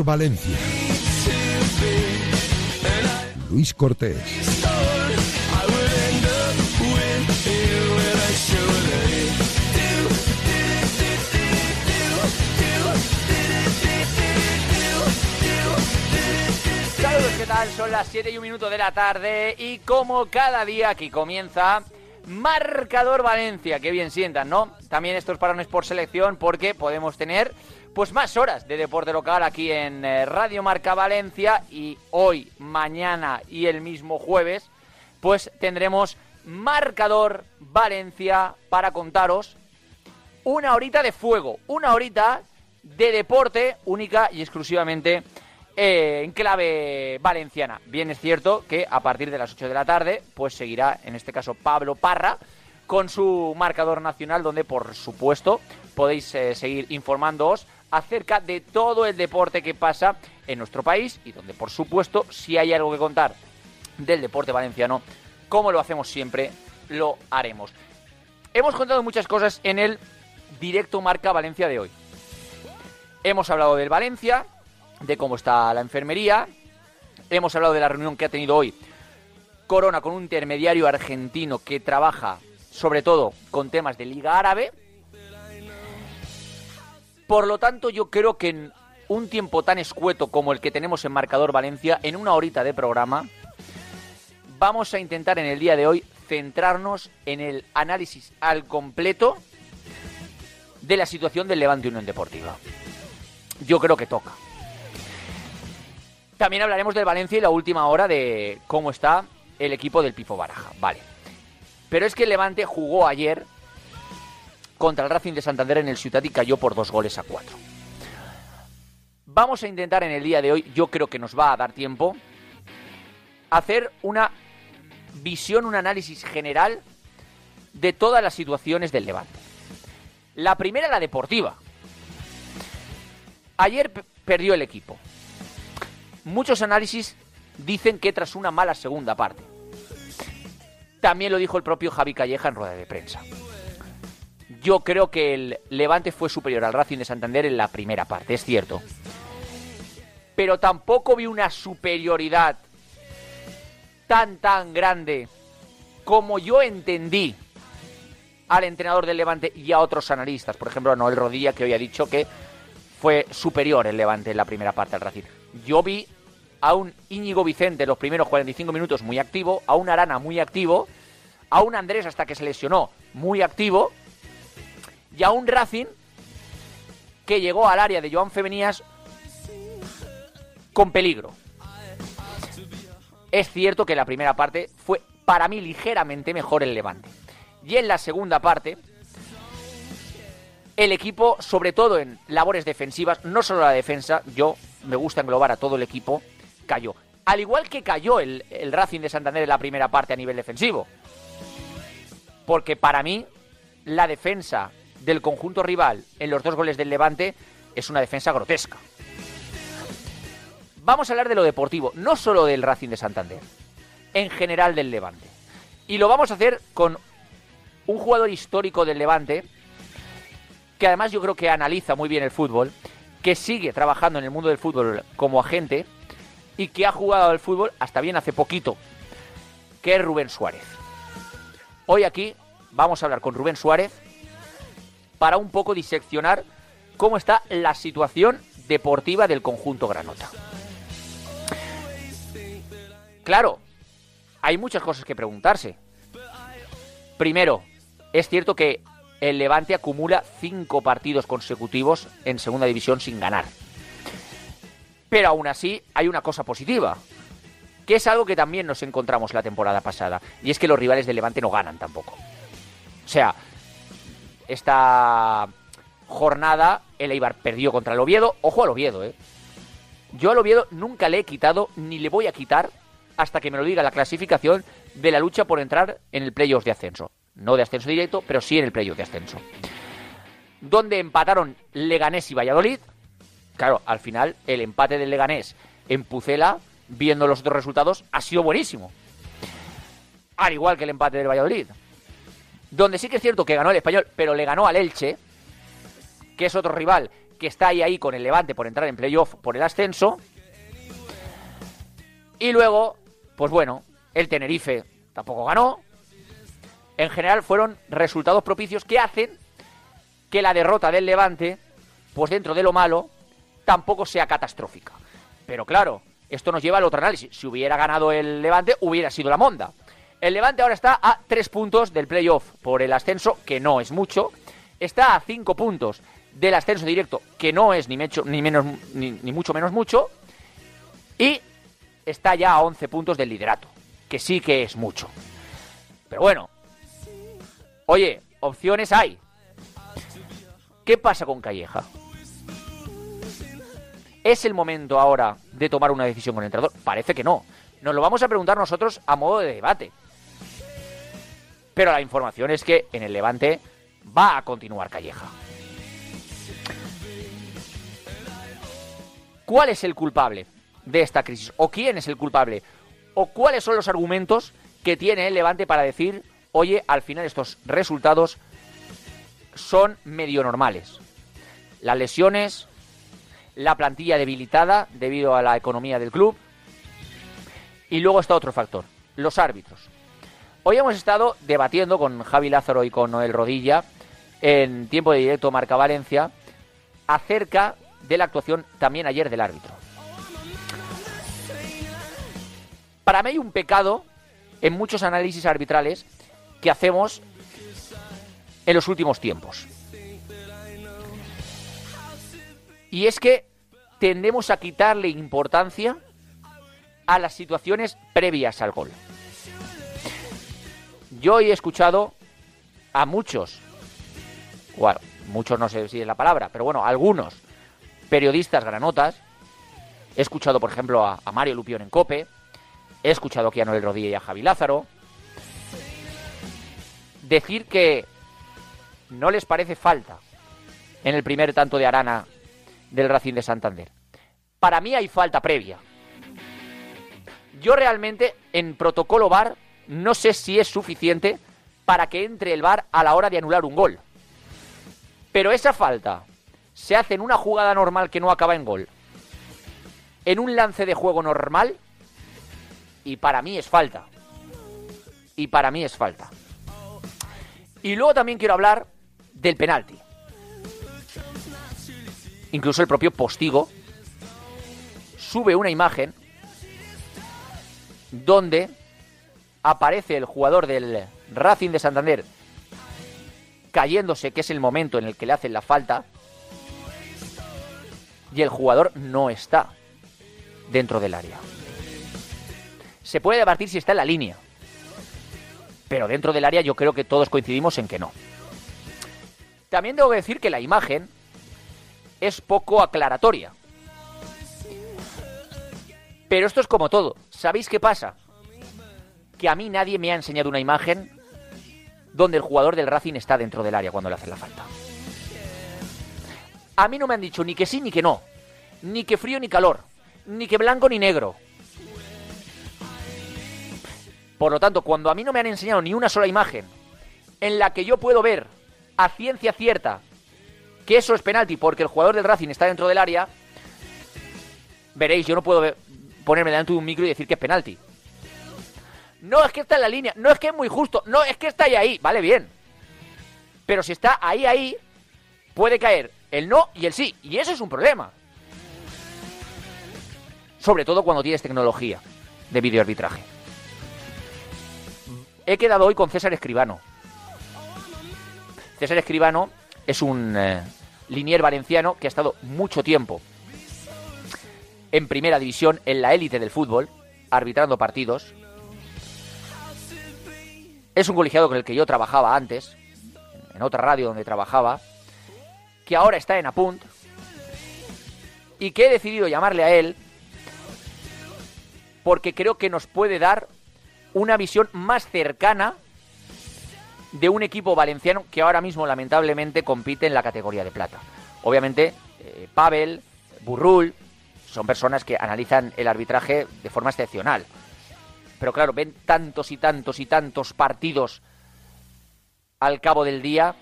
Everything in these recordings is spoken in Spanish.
Valencia. Luis Cortés. Saludos, ¿qué tal? Son las 7 y un minuto de la tarde y como cada día aquí comienza Marcador Valencia, que bien sientan, ¿no? También estos parones por selección porque podemos tener pues más horas de deporte local aquí en eh, Radio Marca Valencia y hoy, mañana y el mismo jueves pues tendremos Marcador Valencia para contaros una horita de fuego, una horita de deporte única y exclusivamente eh, en clave valenciana. Bien es cierto que a partir de las 8 de la tarde, pues seguirá, en este caso, Pablo Parra con su marcador nacional, donde por supuesto podéis eh, seguir informándoos acerca de todo el deporte que pasa en nuestro país y donde por supuesto si hay algo que contar del deporte valenciano, como lo hacemos siempre, lo haremos. Hemos contado muchas cosas en el directo Marca Valencia de hoy. Hemos hablado del Valencia, de cómo está la enfermería. Hemos hablado de la reunión que ha tenido hoy Corona con un intermediario argentino que trabaja sobre todo con temas de Liga Árabe. Por lo tanto, yo creo que en un tiempo tan escueto como el que tenemos en Marcador Valencia, en una horita de programa, vamos a intentar en el día de hoy centrarnos en el análisis al completo de la situación del Levante Unión Deportiva. Yo creo que toca. También hablaremos del Valencia y la última hora de cómo está el equipo del Pifo Baraja. Vale. Pero es que el Levante jugó ayer contra el Racing de Santander en el Ciutat y cayó por dos goles a cuatro. Vamos a intentar en el día de hoy, yo creo que nos va a dar tiempo, hacer una visión, un análisis general de todas las situaciones del Levante. La primera, la deportiva. Ayer perdió el equipo. Muchos análisis dicen que tras una mala segunda parte. También lo dijo el propio Javi Calleja en rueda de prensa. Yo creo que el Levante fue superior al Racing de Santander en la primera parte, es cierto. Pero tampoco vi una superioridad tan, tan grande como yo entendí al entrenador del Levante y a otros analistas. Por ejemplo, a Noel Rodilla, que hoy ha dicho que fue superior el Levante en la primera parte al Racing. Yo vi a un Íñigo Vicente en los primeros 45 minutos muy activo, a un Arana muy activo, a un Andrés hasta que se lesionó muy activo, y a un Racing que llegó al área de Joan Femenías con peligro. Es cierto que la primera parte fue para mí ligeramente mejor el Levante. Y en la segunda parte, el equipo, sobre todo en labores defensivas, no solo la defensa, yo me gusta englobar a todo el equipo, cayó. Al igual que cayó el, el Racing de Santander en la primera parte a nivel defensivo. Porque para mí, la defensa del conjunto rival en los dos goles del Levante es una defensa grotesca. Vamos a hablar de lo deportivo, no solo del Racing de Santander, en general del Levante. Y lo vamos a hacer con un jugador histórico del Levante, que además yo creo que analiza muy bien el fútbol, que sigue trabajando en el mundo del fútbol como agente y que ha jugado al fútbol hasta bien hace poquito, que es Rubén Suárez. Hoy aquí vamos a hablar con Rubén Suárez para un poco diseccionar cómo está la situación deportiva del conjunto Granota. Claro, hay muchas cosas que preguntarse. Primero, es cierto que el Levante acumula cinco partidos consecutivos en segunda división sin ganar. Pero aún así hay una cosa positiva, que es algo que también nos encontramos la temporada pasada, y es que los rivales del Levante no ganan tampoco. O sea, esta jornada el Eibar perdió contra el Oviedo, ojo al Oviedo, ¿eh? Yo al Oviedo nunca le he quitado ni le voy a quitar hasta que me lo diga la clasificación de la lucha por entrar en el playoff de ascenso. No de ascenso directo, pero sí en el playoff de ascenso. Donde empataron Leganés y Valladolid. Claro, al final el empate del Leganés en Pucela, viendo los otros resultados, ha sido buenísimo. Al igual que el empate del Valladolid. Donde sí que es cierto que ganó el español, pero le ganó al Elche, que es otro rival que está ahí ahí con el Levante por entrar en playoff por el ascenso. Y luego, pues bueno, el Tenerife tampoco ganó. En general fueron resultados propicios que hacen que la derrota del Levante, pues dentro de lo malo, tampoco sea catastrófica. Pero claro, esto nos lleva al otro análisis. Si hubiera ganado el Levante, hubiera sido la monda. El Levante ahora está a tres puntos del playoff por el ascenso, que no es mucho. Está a cinco puntos del ascenso directo, que no es ni, menos, ni, ni mucho menos mucho. Y está ya a 11 puntos del liderato, que sí que es mucho. Pero bueno, oye, opciones hay. ¿Qué pasa con Calleja? ¿Es el momento ahora de tomar una decisión con el entrenador? Parece que no. Nos lo vamos a preguntar nosotros a modo de debate. Pero la información es que en el Levante va a continuar Calleja. ¿Cuál es el culpable de esta crisis? ¿O quién es el culpable? ¿O cuáles son los argumentos que tiene el Levante para decir, oye, al final estos resultados son medio normales? Las lesiones, la plantilla debilitada debido a la economía del club. Y luego está otro factor, los árbitros. Hoy hemos estado debatiendo con Javi Lázaro y con Noel Rodilla en tiempo de directo Marca Valencia acerca de la actuación también ayer del árbitro. Para mí hay un pecado en muchos análisis arbitrales que hacemos en los últimos tiempos. Y es que tendemos a quitarle importancia a las situaciones previas al gol. Yo he escuchado a muchos, bueno, muchos no sé si es la palabra, pero bueno, algunos periodistas granotas. He escuchado, por ejemplo, a, Mario Lupión en Cope. He escuchado aquí a Noel Rodilla y a Javi Lázaro. Decir que no les parece falta en el primer tanto de Arana del Racing de Santander. Para mí hay falta previa. Yo realmente en protocolo VAR no sé si es suficiente para que entre el VAR a la hora de anular un gol. Pero esa falta se hace en una jugada normal que no acaba en gol, en un lance de juego normal, y para mí es falta. Y para mí es falta. Y luego también quiero hablar del penalti. Incluso el propio Postigo sube una imagen donde aparece el jugador del Racing de Santander cayéndose, que es el momento en el que le hacen la falta, y el jugador no está dentro del área. Se puede debatir si está en la línea, pero dentro del área yo creo que todos coincidimos en que no. También debo decir que la imagen es poco aclaratoria. Pero esto es como todo. ¿Sabéis qué pasa? Que a mí nadie me ha enseñado una imagen donde el jugador del Racing está dentro del área cuando le hacen la falta. A mí no me han dicho ni que sí ni que no, ni que frío ni calor, ni que blanco ni negro. Por lo tanto, cuando a mí no me han enseñado ni una sola imagen en la que yo puedo ver a ciencia cierta que eso es penalti porque el jugador del Racing está dentro del área, veréis, yo no puedo ponerme delante de un micro y decir que es penalti. No es que está en la línea, no es que es muy justo, no es que está ahí ahí, vale bien. Pero si está ahí ahí, puede caer el no y el sí, y eso es un problema. Sobre todo cuando tienes tecnología de videoarbitraje. He quedado hoy con César Escribano. César Escribano es un eh, linier valenciano que ha estado mucho tiempo en primera división, en la élite del fútbol, arbitrando partidos. Es un colegiado con el que yo trabajaba antes, en otra radio donde trabajaba, que ahora está en Apunt, y que he decidido llamarle a él porque creo que nos puede dar una visión más cercana de un equipo valenciano que ahora mismo lamentablemente compite en la categoría de plata. Obviamente, eh, Pavel, Burrul, son personas que analizan el arbitraje de forma excepcional. Pero claro, ven tantos y tantos y tantos partidos al cabo del día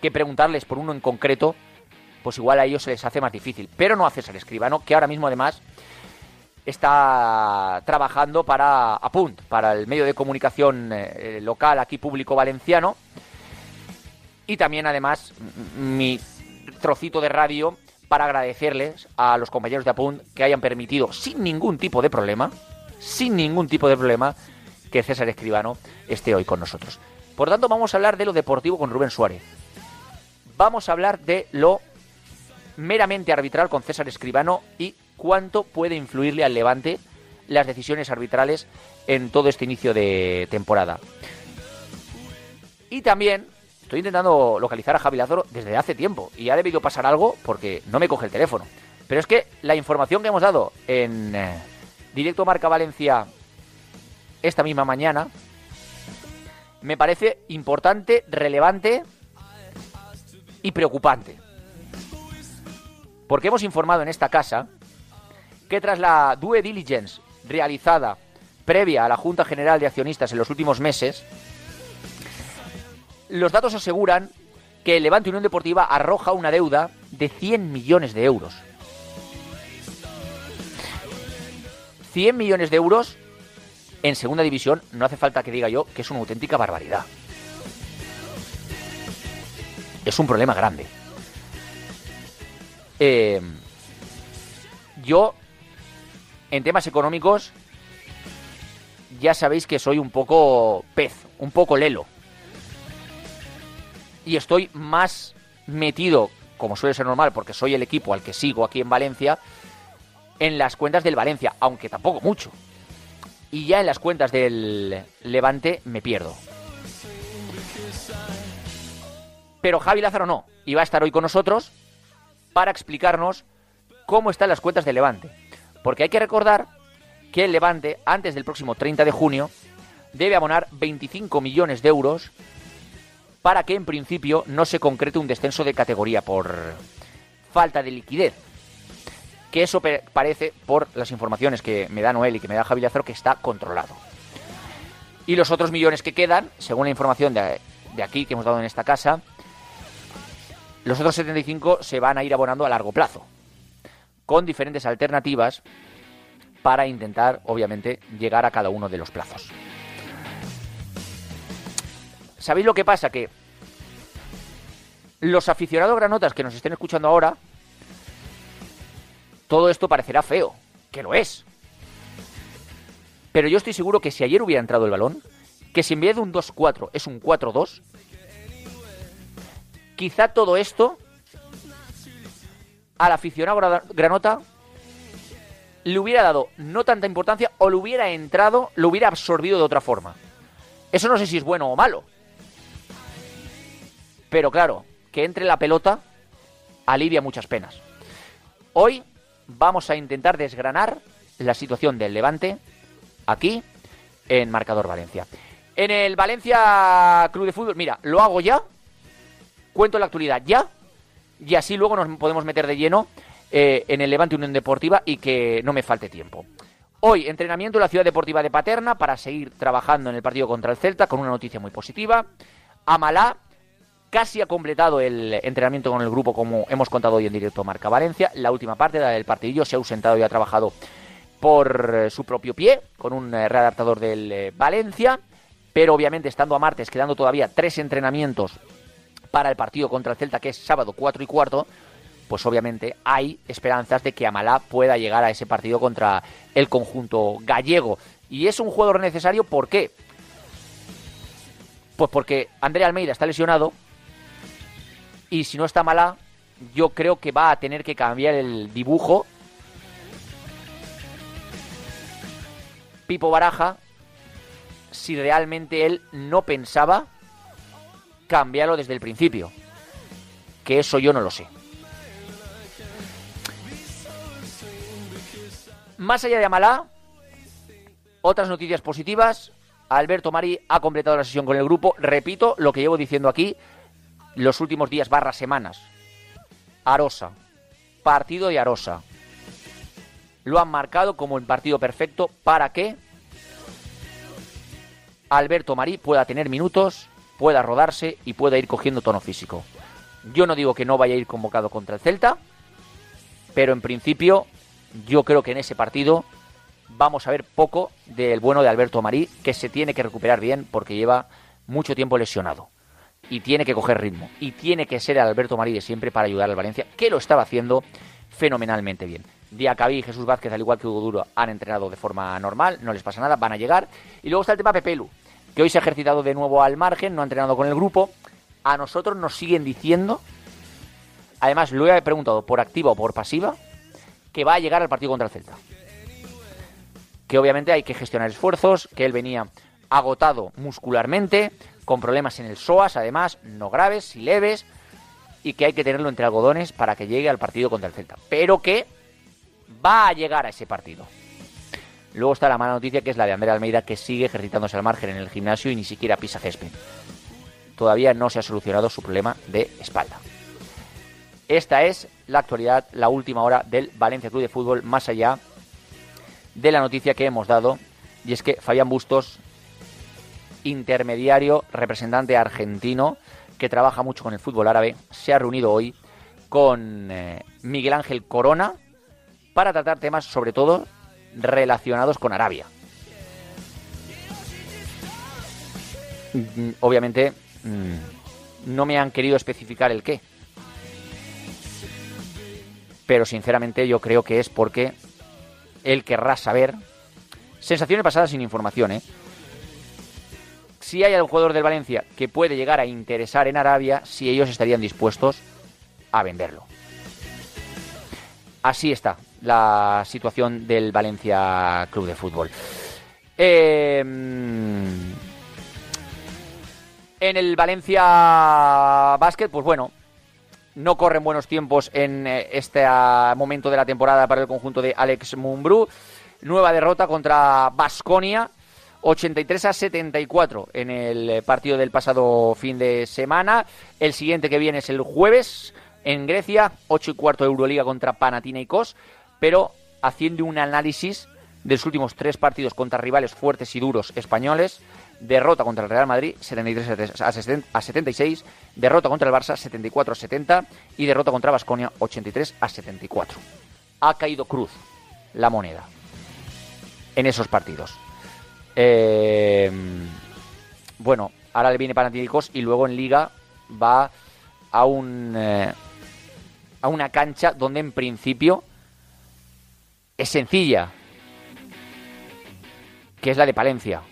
que preguntarles por uno en concreto pues igual a ellos se les hace más difícil. Pero no a César Escribano, que ahora mismo además está trabajando para Apunt, para el medio de comunicación eh, local aquí público valenciano. Y también además mi trocito de radio para agradecerles a los compañeros de Apunt que hayan permitido sin ningún tipo de problema, sin ningún tipo de problema, que César Escribano esté hoy con nosotros. Por tanto, vamos a hablar de lo deportivo con Rubén Suárez. Vamos a hablar de lo meramente arbitral con César Escribano y cuánto puede influirle al Levante las decisiones arbitrales en todo este inicio de temporada. Y también estoy intentando localizar a Javi Lázaro desde hace tiempo y ha debido pasar algo porque no me coge el teléfono. Pero es que la información que hemos dado en eh, directo Marca Valencia esta misma mañana me parece importante, relevante y preocupante. Porque hemos informado en esta casa que tras la due diligence realizada previa a la Junta General de Accionistas en los últimos meses, los datos aseguran que Levante Unión Deportiva arroja una deuda de 100 millones de euros. 100 millones de euros en segunda división, no hace falta que diga yo que es una auténtica barbaridad. Es un problema grande. Eh, yo, en temas económicos, ya sabéis que soy un poco pez, un poco lelo. Y estoy más metido, como suele ser normal, porque soy el equipo al que sigo aquí en Valencia, en las cuentas del Valencia, aunque tampoco mucho. Y ya en las cuentas del Levante me pierdo. Pero Javi Lázaro no, y va a estar hoy con nosotros para explicarnos cómo están las cuentas del Levante. Porque hay que recordar que el Levante, antes del próximo 30 de junio, debe abonar 25 millones de euros para que en principio no se concrete un descenso de categoría por falta de liquidez. Que eso parece, por las informaciones que me da Noel y que me da Javi que está controlado. Y los otros millones que quedan, según la información de, de aquí que hemos dado en esta casa, los otros 75 se van a ir abonando a largo plazo, con diferentes alternativas para intentar, obviamente, llegar a cada uno de los plazos. ¿Sabéis lo que pasa? Que los aficionados granotas que nos estén escuchando ahora, todo esto parecerá feo, que lo es. Pero yo estoy seguro que si ayer hubiera entrado el balón, que si en vez de un 2-4 es un 4-2, quizá todo esto al aficionado granota le hubiera dado no tanta importancia o le hubiera entrado, lo hubiera absorbido de otra forma. Eso no sé si es bueno o malo. Pero claro, que entre la pelota alivia muchas penas. Hoy vamos a intentar desgranar la situación del Levante aquí en Marcador Valencia. En el Valencia Club de Fútbol, mira, lo hago ya cuento la actualidad ya y así luego nos podemos meter de lleno eh, en el Levante Unión Deportiva y que no me falte tiempo. Hoy, entrenamiento en la Ciudad Deportiva de Paterna para seguir trabajando en el partido contra el Celta con una noticia muy positiva. Amalá casi ha completado el entrenamiento con el grupo como hemos contado hoy en directo Marca Valencia. La última parte del partidillo se ha ausentado y ha trabajado por eh, su propio pie con un eh, readaptador del Valencia. Pero obviamente estando a martes, quedando todavía tres entrenamientos para el partido contra el Celta, que es sábado 4 y cuarto, pues obviamente hay esperanzas de que Amalá pueda llegar a ese partido contra el conjunto gallego. Y es un jugador necesario, ¿por qué? Pues porque André Almeida está lesionado y si no está Amalá, yo creo que va a tener que cambiar el dibujo. Pipo Baraja, si realmente él no pensaba cambiarlo desde el principio. Que eso yo no lo sé. Más allá de Amalá, otras noticias positivas. Alberto Mari ha completado la sesión con el grupo. Repito lo que llevo diciendo aquí los últimos días barra semanas. Arosa. Partido de Arosa. Lo han marcado como el partido perfecto para que Alberto Marí pueda tener minutos pueda rodarse y pueda ir cogiendo tono físico. Yo no digo que no vaya a ir convocado contra el Celta, pero en principio yo creo que en ese partido vamos a ver poco del bueno de Alberto Marí, que se tiene que recuperar bien porque lleva mucho tiempo lesionado y tiene que coger ritmo y tiene que ser Alberto Marí de siempre para ayudar al Valencia, que lo estaba haciendo fenomenalmente bien. Diacabí y Jesús Vázquez, al igual que Hugo Duro, han entrenado de forma normal, no les pasa nada, van a llegar. Y luego está el tema Pepelu, que hoy se ha ejercitado de nuevo al margen, no ha entrenado con el grupo. A nosotros nos siguen diciendo, además lo he preguntado por activa o por pasiva, que va a llegar al partido contra el Celta. Que obviamente hay que gestionar esfuerzos, que él venía agotado muscularmente, con problemas en el psoas, además, no graves, y leves, y que hay que tenerlo entre algodones para que llegue al partido contra el Celta. Pero que va a llegar a ese partido. Luego está la mala noticia que es la de Andrea Almeida que sigue ejercitándose al margen en el gimnasio y ni siquiera pisa césped. Todavía no se ha solucionado su problema de espalda. Esta es la actualidad, la última hora del Valencia Club de Fútbol, más allá de la noticia que hemos dado, y es que Fabián Bustos, intermediario, representante argentino, que trabaja mucho con el fútbol árabe, se ha reunido hoy con eh, Miguel Ángel Corona para tratar temas sobre todo relacionados con Arabia. Mm, obviamente mm, no me han querido especificar el qué, pero sinceramente yo creo que es porque él querrá saber. Sensaciones pasadas sin información, ¿eh? Si hay algún jugador del Valencia que puede llegar a interesar en Arabia, si ellos estarían dispuestos a venderlo. Así está la situación del Valencia Club de Fútbol. Em, en el Valencia Basket, pues bueno, no corren buenos tiempos en eh, este ah, momento de la temporada para el conjunto de Alex Mumbrú. Nueva derrota contra Basconia. 83 a 74 en el partido del pasado fin de semana. El siguiente que viene es el jueves en Grecia, 8 y cuarto Euroliga contra Panathinaikos, pero haciendo un análisis de los últimos tres partidos contra rivales fuertes y duros españoles, derrota contra el Real Madrid 73 a 76, derrota contra el Barça 74 a 70 y derrota contra Basconia 83 a 74. Ha caído cruz la moneda en esos partidos. Eh, bueno, ahora le viene Panathinaikos y luego en Liga va a un eh, a una cancha donde en principio es sencilla, que es la de Palencia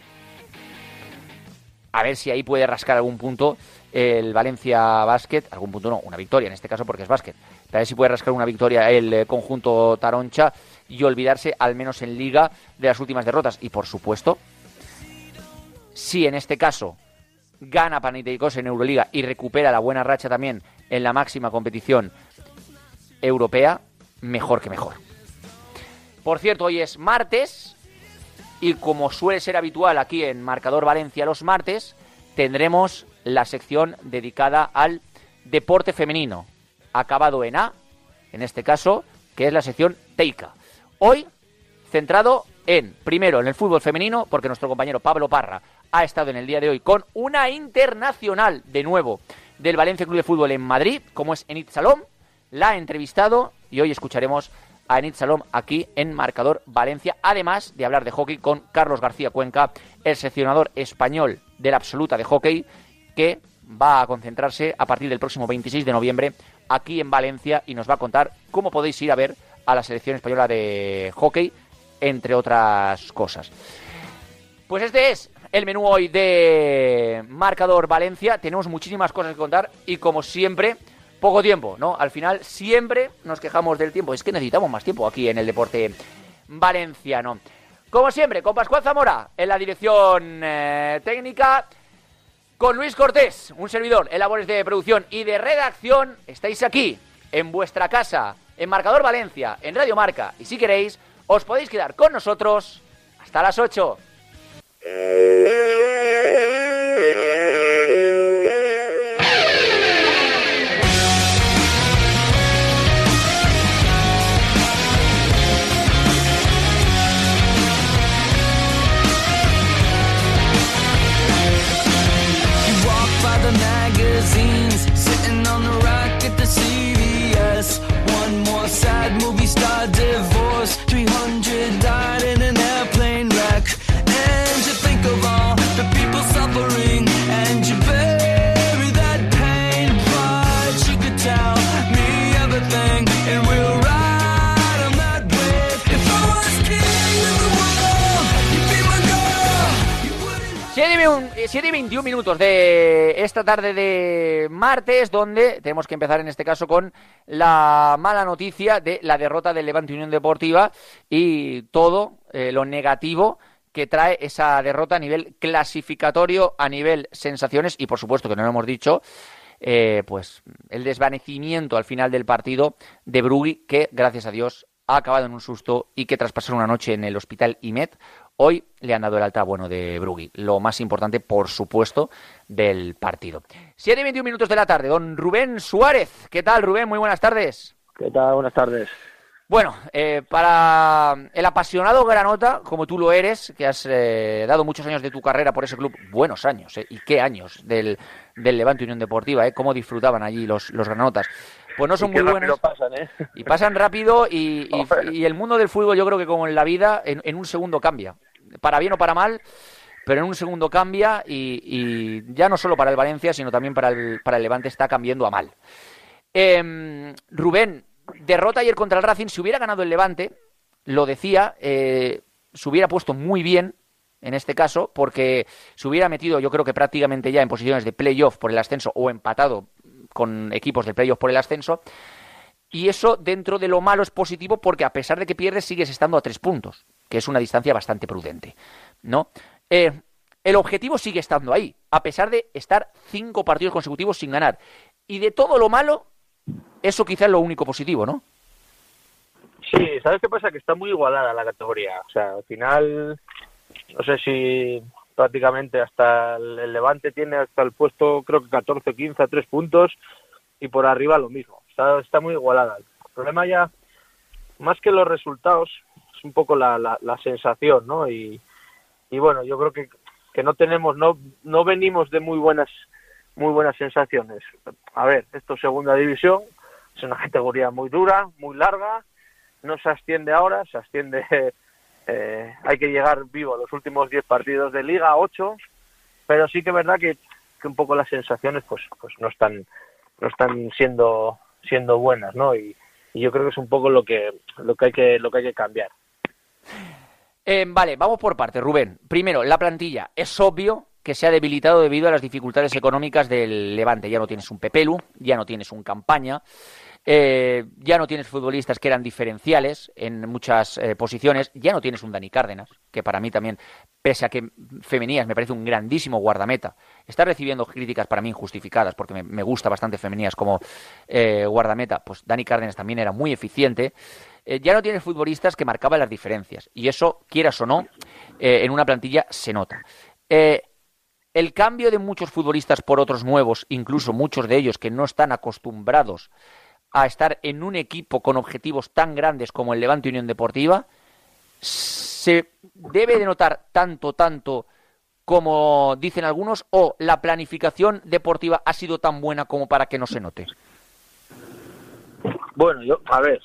a ver si ahí puede rascar algún punto el Valencia Basket, algún punto no, una victoria en este caso porque es básquet. A ver si puede rascar una victoria el eh, conjunto Taroncha y olvidarse, al menos en liga, de las últimas derrotas. Y por supuesto, si en este caso gana Panathinaikos en Euroliga y recupera la buena racha también en la máxima competición europea, mejor que mejor. Por cierto, hoy es martes, y como suele ser habitual aquí en Marcador Valencia los martes, tendremos la sección dedicada al deporte femenino, acabado en A, en este caso, que es la sección Teika. Hoy, centrado en, primero, en el fútbol femenino, porque nuestro compañero Pablo Parra ha estado en el día de hoy con una internacional, de nuevo, del Valencia Club de Fútbol en Madrid, como es Enid Salom, la ha entrevistado y hoy escucharemos a Enid Salom aquí en Marcador Valencia, además de hablar de hockey con Carlos García Cuenca, el seleccionador español de la absoluta de hockey, que va a concentrarse a partir del próximo 26 de noviembre aquí en Valencia y nos va a contar cómo podéis ir a ver a la selección española de hockey, entre otras cosas. Pues este es el menú hoy de Marcador Valencia. Tenemos muchísimas cosas que contar y como siempre poco tiempo, ¿no? Al final siempre nos quejamos del tiempo. Es que necesitamos más tiempo aquí en el deporte valenciano. Como siempre, con Pascual Zamora en la dirección eh, técnica, con Luis Cortés, un servidor en labores de producción y de redacción. Estáis aquí, en vuestra casa, en Marcador Valencia, en Radio Marca. Y si queréis, os podéis quedar con nosotros hasta las 8. You walk by the magazine. 21 minutos de esta tarde de martes, donde tenemos que empezar en este caso con la mala noticia de la derrota del Levante Unión Deportiva y todo eh, lo negativo que trae esa derrota a nivel clasificatorio, a nivel sensaciones y por supuesto que no lo hemos dicho, eh, pues el desvanecimiento al final del partido de Brugui, que gracias a Dios ha acabado en un susto y que tras pasar una noche en el hospital IMED, hoy le han dado el alta bueno de Brugui. Lo más importante, por supuesto, del partido. 7 y 21 minutos de la tarde. Don Rubén Suárez. ¿Qué tal, Rubén? Muy buenas tardes. ¿Qué tal? Buenas tardes. Bueno, eh, para el apasionado Granota, como tú lo eres, que has eh, dado muchos años de tu carrera por ese club, buenos años, eh, y qué años del, del Levante Unión Deportiva, ¿eh? cómo disfrutaban allí los, los granotas. Pues no son muy buenos. Pasan, ¿eh? Y pasan rápido y, y, y, el mundo del fútbol yo creo que como en la vida, en, en, un segundo cambia. Para bien o para mal, pero en un segundo cambia y, y ya no solo para el Valencia, sino también para el, para el Levante está cambiando a mal. Eh, Rubén, derrota ayer contra el Racing, si hubiera ganado el Levante, lo decía, eh, se hubiera puesto muy bien en este caso, porque se hubiera metido yo creo que prácticamente ya en posiciones de playoff por el ascenso o empatado con equipos de playoff por el ascenso. Y eso dentro de lo malo es positivo porque a pesar de que pierdes sigues estando a tres puntos, que es una distancia bastante prudente, ¿no? Eh, el objetivo sigue estando ahí, a pesar de estar cinco partidos consecutivos sin ganar. Y de todo lo malo, eso quizás es lo único positivo, ¿no? Sí, ¿sabes qué pasa? Que está muy igualada la categoría. O sea, al final, no sé si prácticamente hasta el Levante tiene hasta el puesto, creo que 14 15 a 3 puntos, y por arriba lo mismo. Está, está muy igualada. El problema ya, más que los resultados, es un poco la, la, la sensación, ¿no? Y, y bueno, yo creo que, que no tenemos, no, no venimos de muy buenas muy buenas sensaciones. A ver, esto es segunda división, es una categoría muy dura, muy larga, no se asciende ahora, se asciende, eh, hay que llegar vivo los últimos 10 partidos de liga, 8, pero sí que es verdad que, un poco las sensaciones pues pues no están no están siendo siendo buenas, ¿no? Y, yo creo que es un poco lo que lo que hay que lo que hay que cambiar. Eh, vale, vamos por parte, Rubén. Primero, la plantilla. Es obvio que se ha debilitado debido a las dificultades económicas del Levante. Ya no tienes un Pepelu, ya no tienes un Campaña, eh, ya no tienes futbolistas que eran diferenciales en muchas eh, posiciones, ya no tienes un Dani Cárdenas, que para mí también, pese a que Femenías me parece un grandísimo guardameta, está recibiendo críticas para mí injustificadas, porque me, gusta bastante Femenías como eh, guardameta, pues Dani Cárdenas también era muy eficiente. Eh, ya no tienes futbolistas que marcaban las diferencias, y eso, quieras o no, en una plantilla se nota. El cambio de muchos futbolistas por otros nuevos, incluso muchos de ellos que no están acostumbrados a estar en un equipo con objetivos tan grandes como el Levante Unión Deportiva, se debe de notar tanto, tanto como dicen algunos, o la planificación deportiva ha sido tan buena como para que no se note. Bueno, yo, a ver,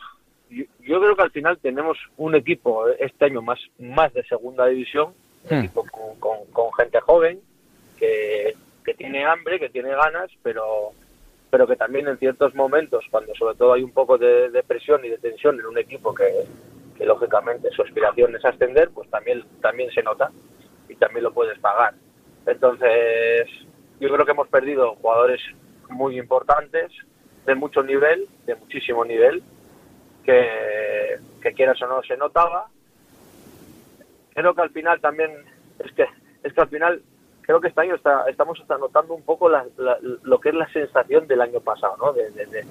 yo, yo creo que al final tenemos un equipo este año más, más de segunda división, un Hmm. equipo con, con, con gente joven, que, que tiene hambre, que tiene ganas, pero pero que también en ciertos momentos, cuando sobre todo hay un poco de, de presión y de tensión en un equipo que, que, lógicamente su aspiración es ascender, pues también, también se nota y también lo puedes pagar. Entonces, yo creo que hemos perdido jugadores muy importantes, de mucho nivel, de muchísimo nivel, que, que quieras o no se notaba. Creo que al final también, es que, es que al final creo que este año está, estamos notando un poco la, lo que es la sensación del año pasado, ¿no? De, de, de,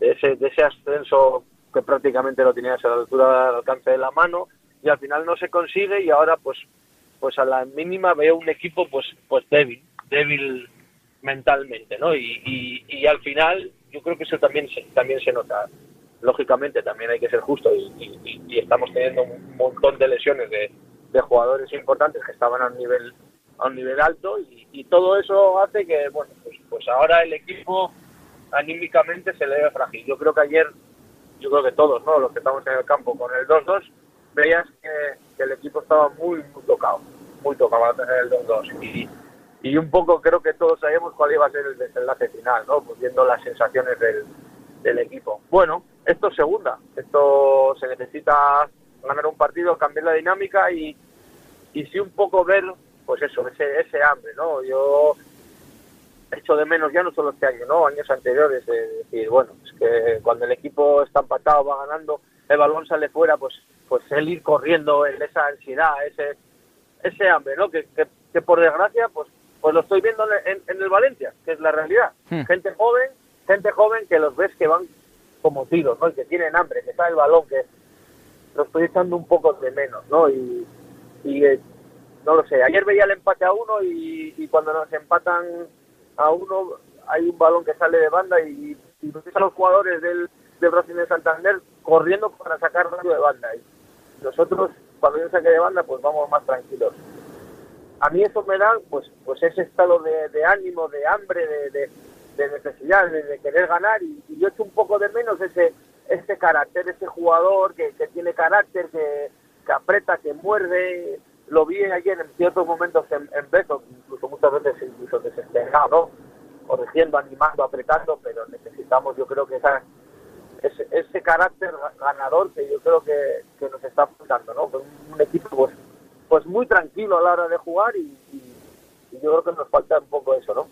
de, ese, ese ascenso que prácticamente lo tenías a la altura del alcance de la mano y al final no se consigue y ahora pues pues a la mínima veo un equipo pues pues débil, débil mentalmente, ¿no? Y, y, y al final yo creo que eso también se, también se nota. Lógicamente también hay que ser justo y, y, estamos teniendo un montón de lesiones de, jugadores importantes que estaban a nivel a un nivel alto y, y, todo eso hace que, bueno, pues, pues ahora el equipo anímicamente se le ve frágil. Yo creo que ayer, yo creo que todos, ¿no? Los que estamos en el campo con el 2-2, veías que, que, el equipo estaba muy, muy tocado, muy tocado a tener el 2-2. Y, y un poco creo que todos sabíamos cuál iba a ser el desenlace final, ¿no? Pues viendo las sensaciones del, del equipo. Bueno, esto es segunda. Esto se necesita ganar un partido, cambiar la dinámica y, y sí un poco ver pues eso, ese, ese hambre, ¿no? Yo hecho de menos ya no solo este año, ¿no? Años anteriores, de decir, bueno, es que cuando el equipo está empatado, va ganando, el balón sale fuera, pues pues el ir corriendo, en esa ansiedad, ese ese hambre, ¿no? Que, que, por desgracia, pues pues lo estoy viendo en, en, el Valencia, que es la realidad. Hmm. Gente joven, gente joven que los ves que van como tiros, ¿no? Y que tienen hambre, que está el balón, que lo estoy echando un poco de menos, ¿no? Y, y eh, no lo sé, ayer veía el empate a uno y, cuando nos empatan a uno hay un balón que sale de banda y, y a los jugadores del, de Brasil de Santander corriendo para sacar radio de banda. Y nosotros, cuando yo saque de banda, pues vamos más tranquilos. A mí eso me da pues pues ese estado de, ánimo, de hambre, de, de, necesidad, de, querer ganar y, yo echo un poco de menos ese ese carácter, ese jugador que, que tiene carácter, que, que aprieta, que muerde, lo vi ayer en ciertos momentos en, en incluso muchas veces incluso desesperado, corrigiendo, animando, apretando, pero necesitamos yo creo que esa, ese, ese carácter ganador que yo creo que, que nos está apuntando, ¿no? Un, equipo pues, pues muy tranquilo a la hora de jugar y, yo creo que nos falta un poco eso, ¿no?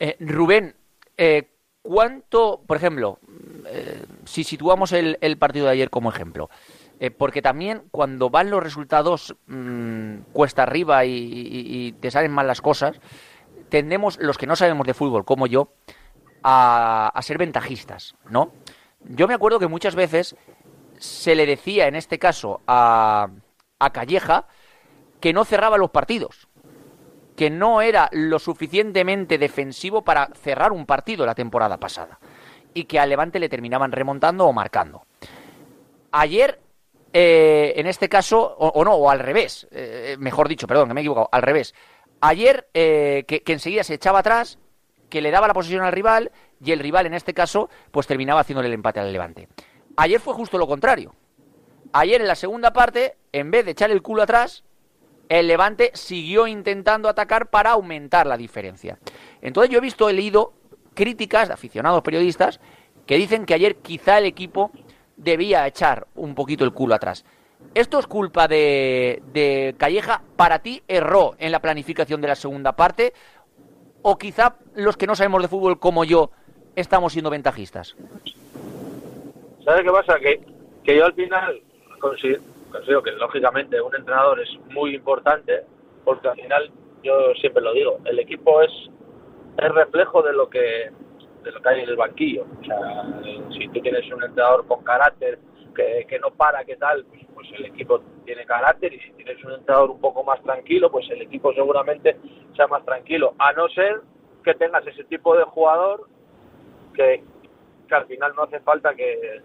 Eh, Rubén, eh, ¿cuánto, por ejemplo, eh, si situamos el, el partido de ayer como ejemplo, eh, porque también cuando van los resultados mmm, cuesta arriba y, te salen mal las cosas, tendemos, los que no sabemos de fútbol, como yo, a, ser ventajistas, ¿no? Yo me acuerdo que muchas veces se le decía, en este caso, a, a Calleja, que no cerraba los partidos, que no era lo suficientemente defensivo para cerrar un partido la temporada pasada y que al Levante le terminaban remontando o marcando. Ayer eh, en este caso, o, no, o al revés, eh, mejor dicho, perdón, que me he equivocado, al revés. Ayer, eh, que, enseguida se echaba atrás, que le daba la posición al rival, y el rival, en este caso, pues terminaba haciéndole el empate al Levante. Ayer fue justo lo contrario. Ayer, en la segunda parte, en vez de echar el culo atrás, el Levante siguió intentando atacar para aumentar la diferencia. Entonces yo he visto, he leído críticas de aficionados periodistas que dicen que ayer quizá el equipo debía echar un poquito el culo atrás. ¿Esto es culpa de, de Calleja? ¿Para ti erró en la planificación de la segunda parte? ¿O quizá los que no sabemos de fútbol como yo estamos siendo ventajistas? ¿Sabes qué pasa? Que, que yo al final considero, que lógicamente un entrenador es muy importante porque al final yo siempre lo digo, el equipo es el reflejo de lo que de lo que hay en el banquillo. O sea, si tú tienes un entrenador con carácter, que, que no para, que tal, pues, pues, el equipo tiene carácter y si tienes un entrenador un poco más tranquilo, pues el equipo seguramente sea más tranquilo, a no ser que tengas ese tipo de jugador que, que al final no hace falta que,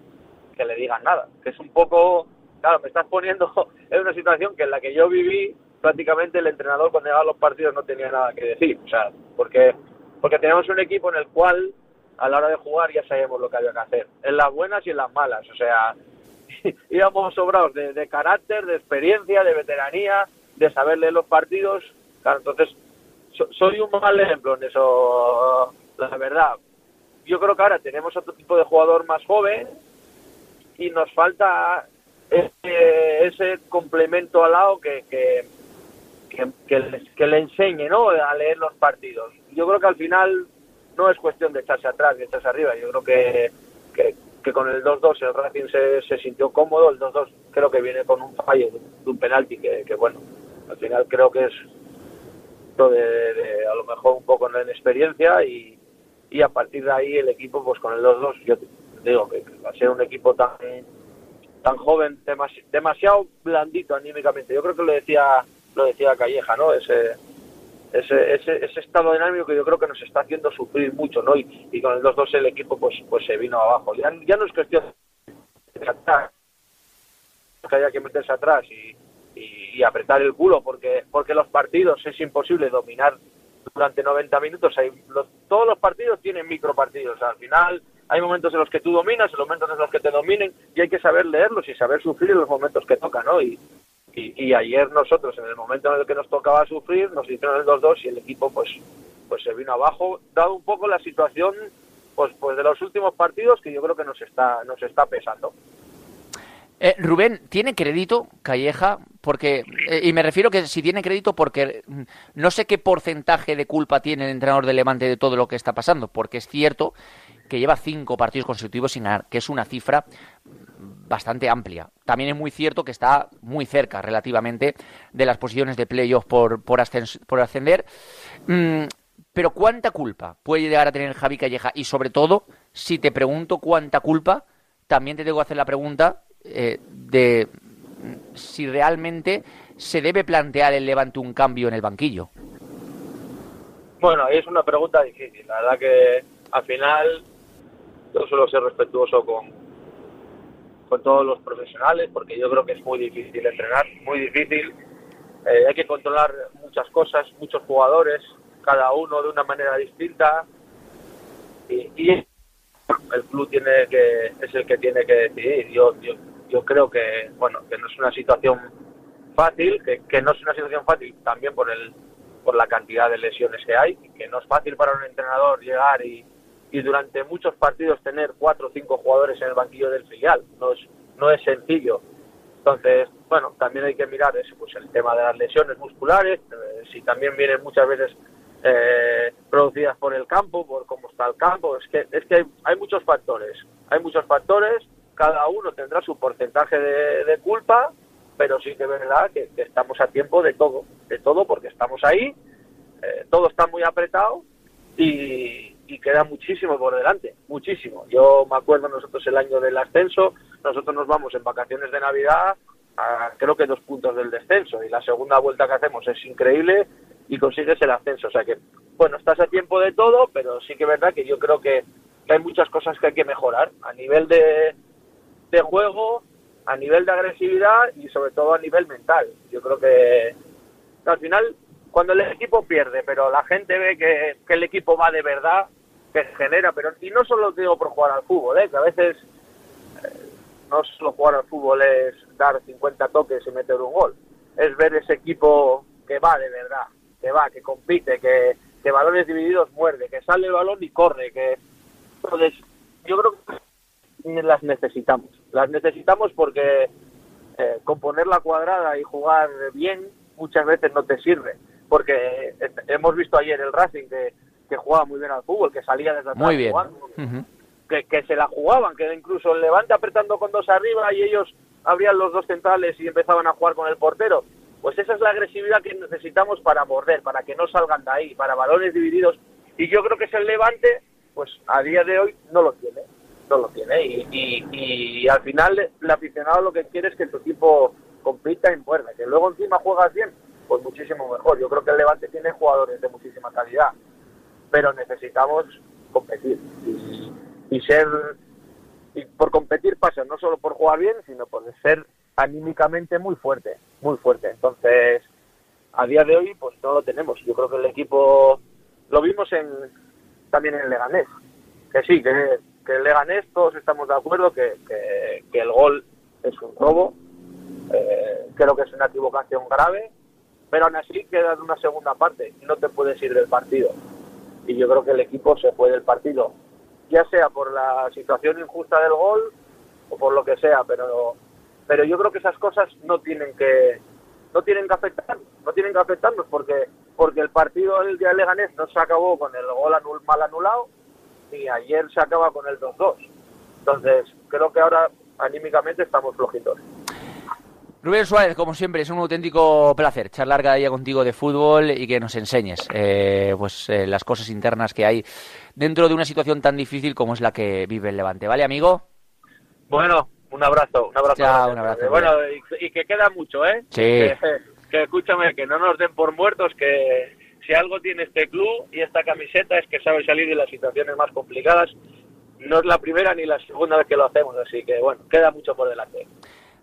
que le digan nada, que es un poco, claro, me estás poniendo en una situación que en la que yo viví prácticamente el entrenador cuando llegaba a los partidos no tenía nada que decir, o sea, porque porque tenemos un equipo en el cual a la hora de jugar ya sabíamos lo que había que hacer, en las buenas y en las malas, o sea, íbamos sobrados de, carácter, de experiencia, de veteranía, de saber leer los partidos, entonces soy un mal ejemplo en eso, la verdad. Yo creo que ahora tenemos otro tipo de jugador más joven y nos falta ese, complemento al lado que, que, que, que, le enseñe ¿no? a leer los partidos. Yo creo que al final no es cuestión de echarse atrás y echarse arriba. Yo creo que, que, con el 2-2 el Racing se, se, sintió cómodo. El 2-2 creo que viene con un fallo de un penalti que, bueno, al final creo que es de, a lo mejor un poco en experiencia y, y a partir de ahí el equipo pues con el 2-2 yo digo que va a ser un equipo tan tan joven demasiado blandito anímicamente yo creo que lo decía lo decía Calleja no ese ese, ese, ese estado dinámico que yo creo que nos está haciendo sufrir mucho, ¿no? Y, y con el 2-2 el equipo pues pues se vino abajo. Ya, ya no es cuestión de que haya que meterse atrás y, y, apretar el culo, porque porque los partidos es imposible dominar durante 90 minutos. Hay, los, todos los partidos tienen micropartidos. al final hay momentos en los que tú dominas, momentos en los que te dominen, y hay que saber leerlos y saber sufrir en los momentos que toca, ¿no? Y, y, ayer nosotros, en el momento en el que nos tocaba sufrir, nos hicieron el 2-2 y el equipo pues, pues se vino abajo, dado un poco la situación pues, pues de los últimos partidos que yo creo que nos está, nos está pesando. Eh, Rubén, ¿tiene crédito Calleja porque eh, y me refiero que si tiene crédito porque mm, no sé qué porcentaje de culpa tiene el entrenador de Levante de todo lo que está pasando, porque es cierto que lleva cinco partidos consecutivos sin ganar, que es una cifra bastante amplia. También es muy cierto que está muy cerca relativamente de las posiciones de playoff por, por, por ascender. Mm, pero ¿cuánta culpa puede llegar a tener Javi Calleja? Y sobre todo, si te pregunto cuánta culpa, también te tengo que hacer la pregunta eh, de si realmente se debe plantear el Levante un cambio en el banquillo. Bueno, es una pregunta difícil. La verdad que al final yo suelo ser respetuoso con, con todos los profesionales porque yo creo que es muy difícil entrenar, muy difícil. Eh, hay que controlar muchas cosas, muchos jugadores, cada uno de una manera distinta y, y el club tiene que es el que tiene que decidir. Yo, yo, yo creo que bueno que no es una situación fácil, que, que no es una situación fácil también por el por la cantidad de lesiones que hay, que no es fácil para un entrenador llegar y, y durante muchos partidos tener cuatro o cinco jugadores en el banquillo del filial. No es, no es sencillo. Entonces, bueno, también hay que mirar eso, pues el tema de las lesiones musculares, eh, si también vienen muchas veces eh, producidas por el campo, por cómo está el campo. Es que, es que hay, muchos factores, hay muchos factores, cada uno tendrá su porcentaje de, culpa, pero sí que es verdad que, estamos a tiempo de todo, de todo porque estamos ahí, eh, todo está muy apretado y, y queda muchísimo por delante, muchísimo. Yo me acuerdo nosotros el año del ascenso, nosotros nos vamos en vacaciones de Navidad a creo que dos puntos del descenso y la segunda vuelta que hacemos es increíble y consigues el ascenso. O sea que, bueno, estás a tiempo de todo, pero sí que es verdad que yo creo que, hay muchas cosas que hay que mejorar a nivel de, de juego, a nivel de agresividad y sobre todo a nivel mental. Yo creo que, al final, cuando el equipo pierde, pero la gente ve que, el equipo va de verdad, que genera, pero y no solo digo por jugar al fútbol, ¿eh? que a veces eh, no solo jugar al fútbol es dar 50 toques y meter un gol, es ver ese equipo que va de verdad, que va, que compite, que, que balones divididos muerde, que sale el balón y corre, que entonces yo creo que las necesitamos, las necesitamos porque eh, componer la cuadrada y jugar bien muchas veces no te sirve, porque hemos visto ayer el Racing que, que jugaba muy bien al fútbol, que salía desde atrás muy bien. que, que se la jugaban, que incluso el Levante apretando con dos arriba y ellos abrían los dos centrales y empezaban a jugar con el portero pues esa es la agresividad que necesitamos para morder, para que no salgan de ahí, para balones divididos. Y yo creo que es el Levante, pues a día de hoy no lo tiene, no lo tiene. Y, y, al final el aficionado lo que quiere es que tu equipo compita y muerda. Que luego encima juegas bien, pues muchísimo mejor. Yo creo que el Levante tiene jugadores de muchísima calidad, pero necesitamos competir y, ser... Y por competir pasa no solo por jugar bien, sino por ser anímicamente muy fuerte, muy fuerte. Entonces, a día de hoy, pues no lo tenemos. Yo creo que el equipo lo vimos en también en Leganés. Que sí, que, que Leganés todos estamos de acuerdo que, que, el gol es un robo. Eh, creo que es una equivocación grave, pero aún así queda una segunda parte y no te puedes ir del partido. Y yo creo que el equipo se fue del partido, ya sea por la situación injusta del gol o por lo que sea, pero pero yo creo que esas cosas no tienen que no tienen que afectar no tienen que afectarnos porque porque el partido del día de Leganés no se acabó con el gol mal anulado y ayer se acaba con el 2-2 entonces creo que ahora anímicamente estamos flojitos Rubén Suárez, como siempre, es un auténtico placer charlar cada día contigo de fútbol y que nos enseñes eh, pues eh, las cosas internas que hay dentro de una situación tan difícil como es la que vive el Levante. ¿Vale, amigo? Bueno, un abrazo, un abrazo. un abrazo bueno, y, que queda mucho, ¿eh? Sí. Que, escúchame, que no nos den por muertos, que si algo tiene este club y esta camiseta es que sabe salir de las situaciones más complicadas. No es la primera ni la segunda vez que lo hacemos, así que bueno, queda mucho por delante.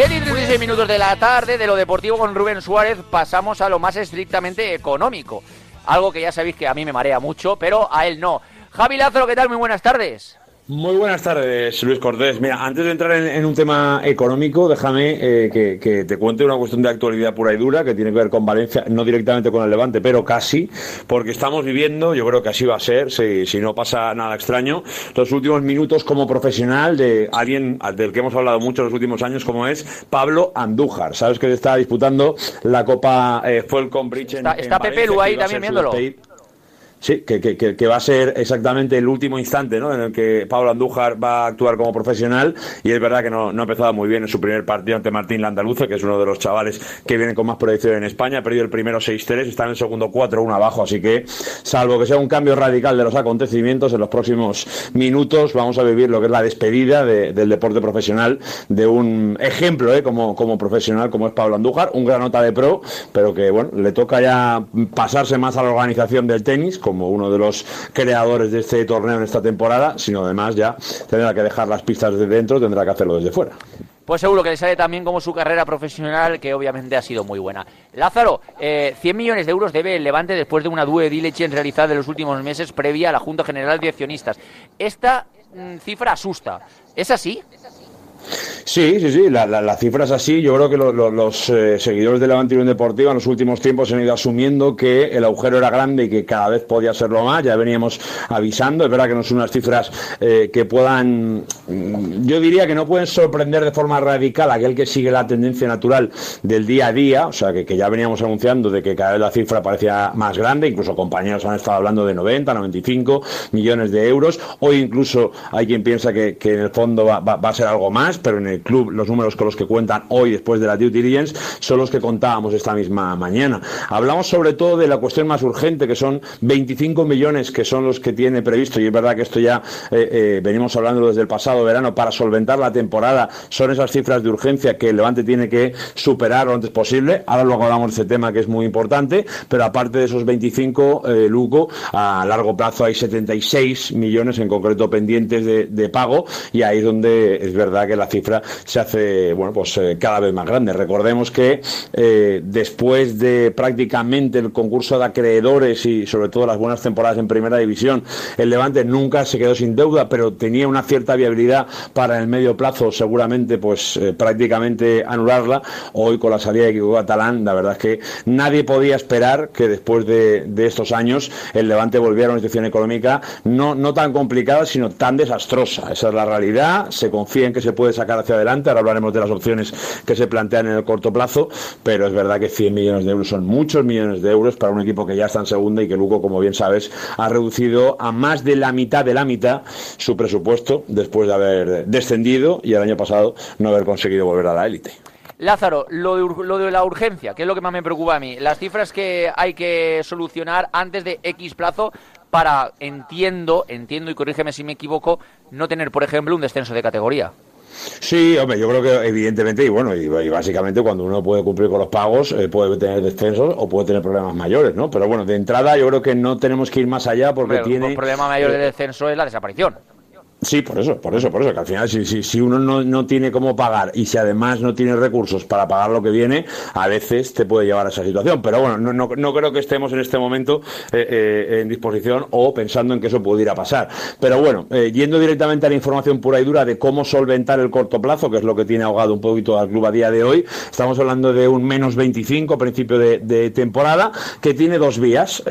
7 y 36 minutos de la tarde de lo deportivo con Rubén Suárez pasamos a lo más estrictamente económico. Algo que ya sabéis que a mí me marea mucho, pero a él no. Javi Lázaro, ¿qué tal? Muy buenas tardes. Muy buenas tardes, Luis Cortés. Mira, antes de entrar en, un tema económico, déjame eh, que, te cuente una cuestión de actualidad pura y dura que tiene que ver con Valencia, no directamente con el Levante, pero casi, porque estamos viviendo, yo creo que así va a ser, si, si no pasa nada extraño, los últimos minutos como profesional de alguien del que hemos hablado mucho en los últimos años, como es Pablo Andújar. Sabes que está disputando la Copa eh, Bridge en Está, está Pepe Lu ahí también viéndolo. Sí, que, que, que, va a ser exactamente el último instante ¿no? en el que Pablo Andújar va a actuar como profesional y es verdad que no, no ha empezado muy bien en su primer partido ante Martín Landaluce, que es uno de los chavales que viene con más proyección en España, ha perdido el primero 6-3, está en el segundo 4-1 abajo, así que salvo que sea un cambio radical de los acontecimientos, en los próximos minutos vamos a vivir lo que es la despedida del deporte profesional de un ejemplo ¿eh? como, como profesional como es Pablo Andújar, un gran nota de pro, pero que bueno, le toca ya pasarse más a la organización del tenis como uno de los creadores de este torneo en esta temporada, sino además ya tendrá que dejar las pistas de dentro, tendrá que hacerlo desde fuera. Pues seguro que le sale también como su carrera profesional, que obviamente ha sido muy buena. Lázaro, eh, 100 millones de euros debe el Levante después de una due diligence realizada en los últimos meses previa a la Junta General de Accionistas. Esta mm, cifra asusta. ¿Es así? Sí, sí, sí, la, la, cifra es así. Yo creo que los eh, seguidores de la Unión Deportiva en los últimos tiempos han ido asumiendo que el agujero era grande y que cada vez podía serlo más. Ya veníamos avisando. Es verdad que no son unas cifras eh, que puedan, mm, yo diría que no pueden sorprender de forma radical a aquel que sigue la tendencia natural del día a día. O sea, que, ya veníamos anunciando de que cada vez la cifra parecía más grande. Incluso compañeros han estado hablando de 90, 95 millones de euros. Hoy incluso hay quien piensa que, en el fondo va a ser algo más, pero en el club los números con los que cuentan hoy después de la due diligence son los que contábamos esta misma mañana. Hablamos sobre todo de la cuestión más urgente, que son 25 millones que son los que tiene previsto, y es verdad que esto ya eh, eh, venimos hablando desde el pasado verano, para solventar la temporada, son esas cifras de urgencia que el Levante tiene que superar lo antes posible. Ahora luego hablamos de ese tema que es muy importante, pero aparte de esos 25, eh, Luco, a largo plazo hay 76 millones en concreto pendientes de, de pago, y ahí es donde es verdad que la cifra se hace bueno pues eh, cada vez más grande. Recordemos que eh, después de prácticamente el concurso de acreedores y sobre todo las buenas temporadas en primera división, el Levante nunca se quedó sin deuda, pero tenía una cierta viabilidad para el medio plazo seguramente pues eh, prácticamente anularla. Hoy con la salida de Kiko la verdad es que nadie podía esperar que después de, de estos años el Levante volviera a una situación económica no, no tan complicada, sino tan desastrosa. Esa es la realidad. Se confía en que se puede sacar hacia adelante. Ahora hablaremos de las opciones que se plantean en el corto plazo, pero es verdad que 100 millones de euros son muchos millones de euros para un equipo que ya está en segunda y que Lugo, como bien sabes, ha reducido a más de la mitad de la mitad su presupuesto después de haber descendido y el año pasado no haber conseguido volver a la élite. Lázaro, lo de, lo de, la urgencia, que es lo que más me preocupa a mí, las cifras que hay que solucionar antes de X plazo para, entiendo, entiendo y corrígeme si me equivoco, no tener, por ejemplo, un descenso de categoría. Sí, hombre, yo creo que evidentemente, y bueno, y, básicamente cuando uno puede cumplir con los pagos, eh, puede tener descensos o puede tener problemas mayores, ¿no? Pero bueno, de entrada yo creo que no tenemos que ir más allá porque tiene... El problema mayor de descenso es la desaparición. Sí, por eso, por eso, por eso, que al final si, si, si uno no, no, tiene cómo pagar y si además no tiene recursos para pagar lo que viene, a veces te puede llevar a esa situación. Pero bueno, no, no, no creo que estemos en este momento eh, eh, en disposición o pensando en que eso pudiera pasar. Pero bueno, eh, yendo directamente a la información pura y dura de cómo solventar el corto plazo, que es lo que tiene ahogado un poquito al club a día de hoy, estamos hablando de un menos 25 a principio de, de temporada, que tiene dos vías,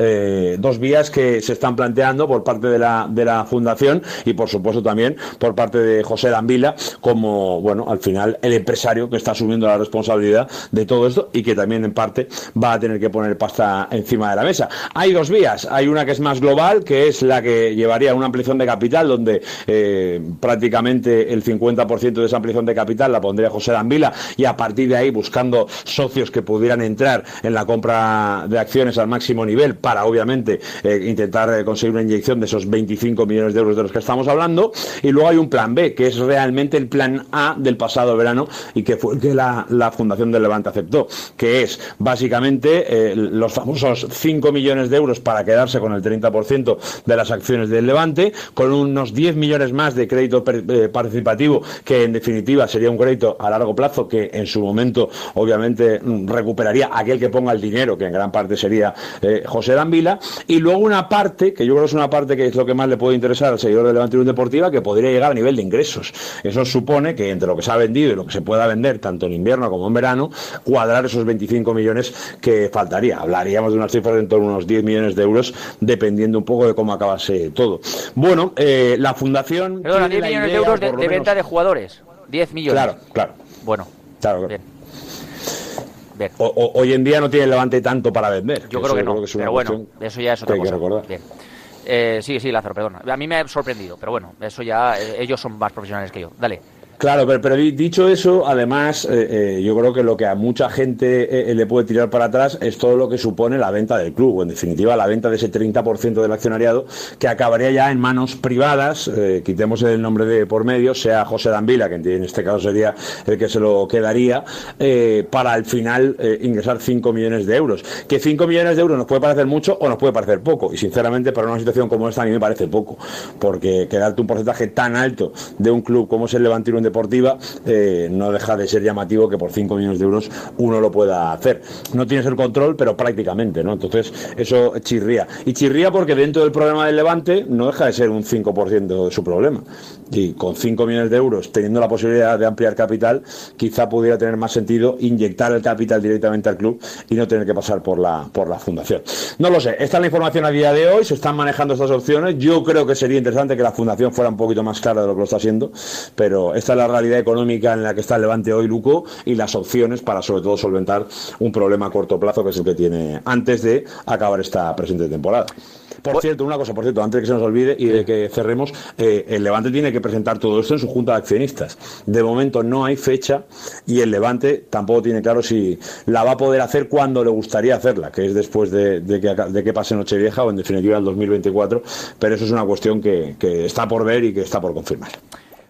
dos vías que se están planteando por parte de la, de la fundación y por supuesto caso también por parte de José Dambila, como, bueno, al final el empresario que está asumiendo la responsabilidad de todo esto y que también en parte va a tener que poner pasta encima de la mesa. Hay dos vías, hay una que es más global, que es la que llevaría a una ampliación de capital, donde eh, prácticamente el 50% de esa ampliación de capital la pondría José Dambila y a partir de ahí buscando socios que pudieran entrar en la compra de acciones al máximo nivel para obviamente eh, intentar eh, conseguir una inyección de esos 25 millones de euros de los que estamos hablando y luego hay un plan B que es realmente el plan A del pasado verano y que fue que la, Fundación del Levante aceptó que es básicamente los famosos 5 millones de euros para quedarse con el 30% de las acciones del Levante con unos 10 millones más de crédito eh, participativo, que en definitiva sería un crédito a largo plazo que en su momento obviamente mm, recuperaría aquel que ponga el dinero, que en gran parte sería eh, José Dambila, y luego una parte, que yo creo que es una parte que es lo que más le puede interesar al seguidor de Levante Unión Que podría llegar a nivel de ingresos. Eso supone que entre lo que se ha vendido y lo que se pueda vender, tanto en invierno como en verano, cuadrar esos 25 millones que faltaría. Hablaríamos de unas cifras en torno a unos 10 millones de euros, dependiendo un poco de cómo acabase todo. Bueno, eh, la fundación. Perdona, 10 millones de euros de, venta de jugadores. 10 millones. Claro, claro. Bueno. Claro. Bien. hoy en día no tiene Levante tanto para vender. Yo creo que no. pero bueno, eso ya es otra cosa. Bien. Eh, sí, sí, Lázaro, perdona. A mí me ha sorprendido, pero bueno, eso ya. Eh, ellos son más profesionales que yo. Dale. Claro, pero, dicho eso, además, eh, eh, yo creo que lo que a mucha gente eh, le puede tirar para atrás es todo lo que supone la venta del club, o en definitiva la venta de ese 30% del accionariado que acabaría ya en manos privadas, quitemos el nombre de por medio, sea José Dambila, que en este caso sería el que se lo quedaría, para al final ingresar 5 millones de euros. Que 5 millones de euros nos puede parecer mucho o nos puede parecer poco, y sinceramente para una situación como esta a mí me parece poco, porque quedarte un porcentaje tan alto de un club como es el Levante deportiva, eh, no deja de ser llamativo que por 5 millones de euros uno lo pueda hacer. No tienes el control, pero prácticamente, ¿no? Entonces, eso chirría. Y chirría porque dentro del problema del Levante no deja de ser un 5% de su problema. Y con 5 millones de euros, teniendo la posibilidad de ampliar capital, quizá pudiera tener más sentido inyectar el capital directamente al club y no tener que pasar por la, por la fundación. No lo sé, esta es la información a día de hoy, se están manejando estas opciones. Yo creo que sería interesante que la fundación fuera un poquito más clara de lo que lo está haciendo, pero esta es la realidad económica en la que está el Levante hoy, Luco, y las opciones para sobre todo solventar un problema a corto plazo que es el que tiene antes de acabar esta presente temporada. Por cierto, una cosa, por cierto, antes de que se nos olvide y de que cerremos, eh, el Levante tiene que presentar todo esto en su junta de accionistas. De momento no hay fecha y el Levante tampoco tiene claro si la va a poder hacer cuando le gustaría hacerla, que es después de, que, de que pase Nochevieja o en definitiva el 2024, pero eso es una cuestión que está por ver y que está por confirmar.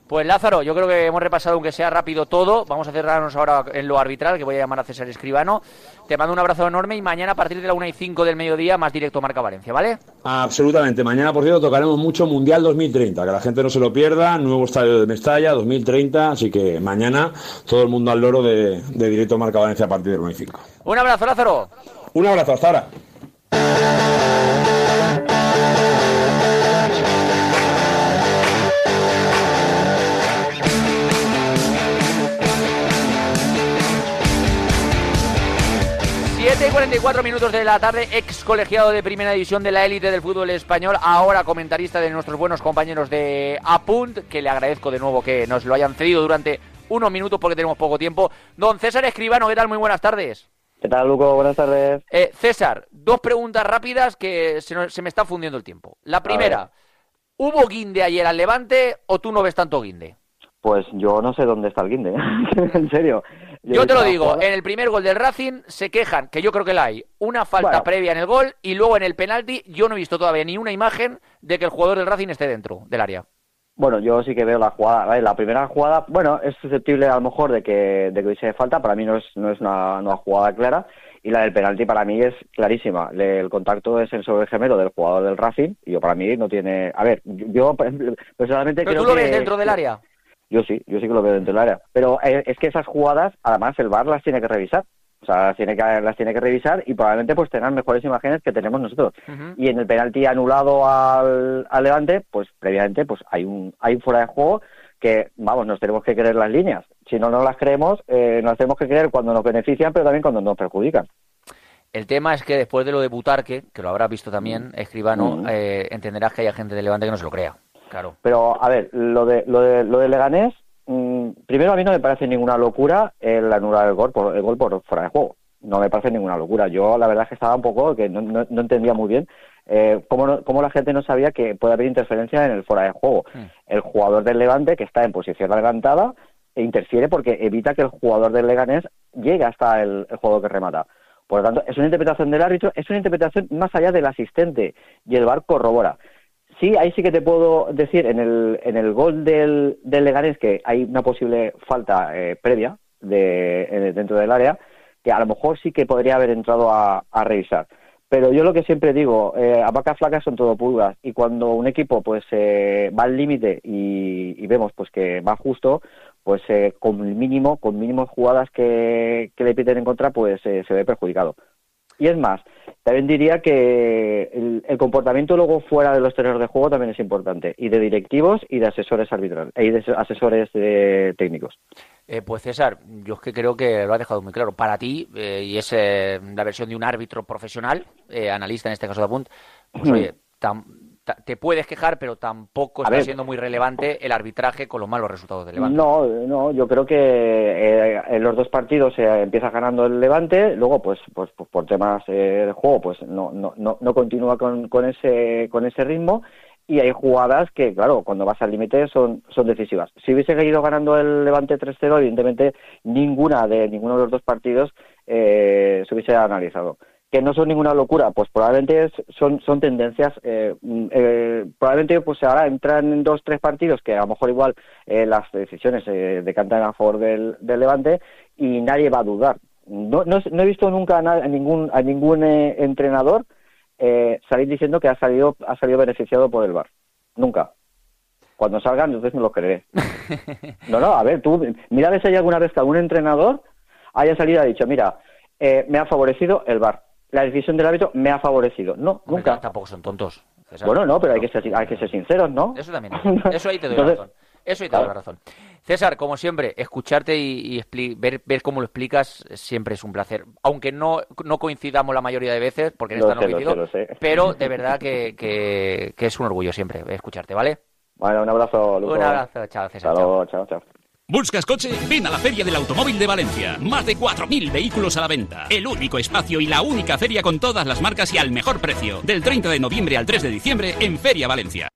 Pues Lázaro, yo creo que hemos repasado, aunque sea rápido todo. Vamos a cerrarnos ahora en lo arbitral, que voy a llamar a César Escribano. Te mando un abrazo enorme y mañana a partir de la 1 y 5 del mediodía, más directo Marca Valencia, ¿vale? Absolutamente. Mañana, por cierto, tocaremos mucho Mundial 2030, que la gente no se lo pierda. Nuevo estadio de Mestalla 2030. Así que mañana todo el mundo al loro de, de directo Marca Valencia a partir de la 1 y 5. Un abrazo, Lázaro. Un abrazo, hasta ahora. 7 y 44 minutos de la tarde, ex colegiado de primera división de la élite del fútbol español, ahora comentarista de nuestros buenos compañeros de Apunt, que le agradezco de nuevo que nos lo hayan cedido durante unos minutos porque tenemos poco tiempo. Don César Escribano, ¿qué tal? Muy buenas tardes. ¿Qué tal, Luco? Buenas tardes. Eh, César, dos preguntas rápidas que se, me está fundiendo el tiempo. La primera, ¿hubo guinde ayer al Levante o tú no ves tanto guinde? Pues yo no sé dónde está el guinde, en serio. Yo te lo digo, en el primer gol del Racing se quejan, que yo creo que la hay, una falta previa en el gol y luego en el penalti yo no he visto todavía ni una imagen de que el jugador del Racing esté dentro del área. Bueno, yo sí que veo la jugada, la primera jugada, bueno, es susceptible a lo mejor de que, de que hubiese falta, para mí no es, no es una, una jugada clara, y la del penalti para mí es clarísima. El contacto es en sobre el gemelo del jugador del Racing, y yo para mí no tiene... A ver, yo personalmente ¿Pero tú lo ves dentro del área? Yo sí, yo sí que lo veo dentro del área. Pero eh, es que esas jugadas, además, el VAR las tiene que revisar. O sea, las tiene que, las tiene que revisar y probablemente pues tengan mejores imágenes que tenemos nosotros. Y en el penalti anulado al, al, Levante, pues previamente pues hay un, hay un fuera de juego que, vamos, nos tenemos que creer las líneas. Si no nos las creemos, eh, nos tenemos que creer cuando nos benefician, pero también cuando nos perjudican. El tema es que después de lo de Butarque, que lo habrás visto también, escribano, eh, entenderás que hay gente de Levante que no se lo crea. Claro. Pero, a ver, lo de, lo de, lo de Leganés, mm, primero a mí no me parece ninguna locura el anular el gol por, el gol por fuera de juego. No me parece ninguna locura. Yo la verdad es que estaba un poco, que no, no, no entendía muy bien eh, cómo, no- cómo la gente no sabía que puede haber interferencia en el fuera de juego. Hmm. El jugador del Levante, que está en posición adelantada, e interfiere porque evita que el jugador del Leganés llegue hasta el, el jugador que remata. Por lo tanto, es una interpretación del árbitro, es una interpretación más allá del asistente y el VAR corrobora. Sí, ahí sí que te puedo decir en el, en el gol del, del Leganés que hay una posible falta eh, previa de, dentro del área que a lo mejor sí que podría haber entrado a, revisar. Pero yo lo que siempre digo, eh, a vacas flacas son todo pulgas y cuando un equipo pues eh, va al límite y, y vemos pues que va justo, pues eh, con mínimo, con mínimos jugadas que, que le piden en contra, pues eh, se ve perjudicado. Y es más, también diría que el, el comportamiento luego fuera de los terrenos de juego también es importante, y de directivos y de asesores arbitrales, y de asesores eh, técnicos. Eh, pues César, yo es que creo que lo has dejado muy claro. Para ti, eh, y es eh, la versión de un árbitro profesional, eh, analista en este caso de Apunt, pues Mm. oye, tam- ta- te puedes quejar, pero tampoco A está ver. siendo muy relevante el arbitraje con los malos resultados del Levante. No, no, yo creo que eh, en los dos partidos se empieza ganando el Levante, luego pues, pues, pues por temas eh, de juego pues no, no, no, no continúa con, con ese con ese ritmo y hay jugadas que claro cuando vas al límite son son decisivas. Si hubiese seguido ganando el Levante 3-0, evidentemente ninguna de ninguno de los dos partidos eh, se hubiese analizado. Que no son ninguna locura, pues probablemente es- son, son tendencias, eh, mm, eh, probablemente pues ahora entran en dos, tres partidos que a lo mejor igual eh, las decisiones eh, decantan a favor del, del Levante y nadie va a dudar. No, no, no he visto nunca a, ningún, a ningún eh, entrenador eh, salir diciendo que ha salido, ha salido beneficiado por el VAR. Nunca. Cuando salgan, entonces me lo creeré. No, no, a ver, tú, mira si hay alguna vez que algún entrenador haya salido y ha dicho, mira, eh, me ha favorecido el VAR. La decisión del árbitro me ha favorecido. No, Hombre, nunca. Tampoco son tontos. César. Bueno, no, pero hay que ser, hay que ser sinceros, ¿no? Eso también. es. Eso ahí te doy la razón. Eso ahí te doy la razón. César, como siempre, escucharte y, y ver, ver cómo lo explicas siempre es un placer. Aunque no, no coincidamos la mayoría de veces, porque en esta no sé. pero de verdad que, que- que es un orgullo siempre escucharte, ¿vale? Bueno, un abrazo, Luco. Un abrazo, chao, César. Hasta chao. chao, chao. ¿Buscas coche? Ven a la Feria del Automóvil de Valencia. Más de 4.000 vehículos a la venta. El único espacio y la única feria con todas las marcas y al mejor precio. Del 30 de noviembre al 3 de diciembre en Feria Valencia.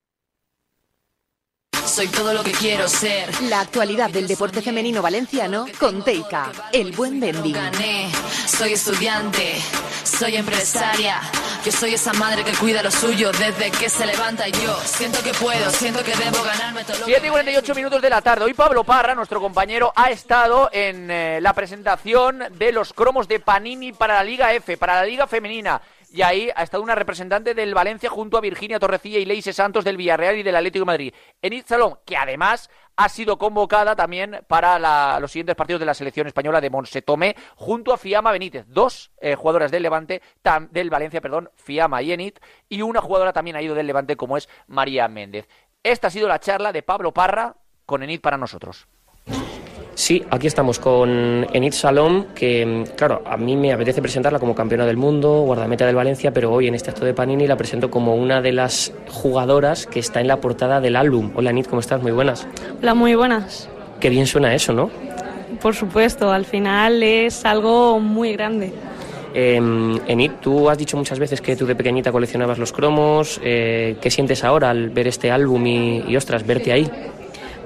Soy todo lo que quiero ser. La actualidad del deporte femenino valenciano con Teika, el buen vending. Gané, soy estudiante, soy empresaria. Yo soy esa madre que cuida lo suyo desde que se levanta y yo siento que puedo, siento que debo ganarme todo lo 7 y 48 minutos de la tarde. Hoy Pablo Parra, nuestro compañero, ha estado en eh, la presentación de los cromos de Panini para la Liga F, para la Liga Femenina. Y ahí ha estado una representante del Valencia junto a Virginia Torrecilla y Leise Santos del Villarreal y del Atlético de Madrid. Enid Salom, que además ha sido convocada también para los siguientes partidos de la selección española de Monse Tomé junto a Fiamma Benítez. Dos eh, jugadoras del Levante, tam- del Valencia, perdón, Fiamma y Enid. Y una jugadora también ha ido del Levante como es María Méndez. Esta ha sido la charla de Pablo Parra con Enid para nosotros. Sí, aquí estamos con Enid Salom, que claro, a mí me apetece presentarla como campeona del mundo, guardameta del Valencia, pero hoy en este acto de Panini la presento como una de las jugadoras que está en la portada del álbum. Hola Enid, ¿cómo estás? Muy buenas. Hola, muy buenas. Qué bien suena eso, ¿no? Por supuesto, al final es algo muy grande. Eh, Enid, tú has dicho muchas veces que tú de pequeñita coleccionabas los cromos. eh, ¿Qué sientes ahora al ver este álbum y, y, ostras, verte ahí?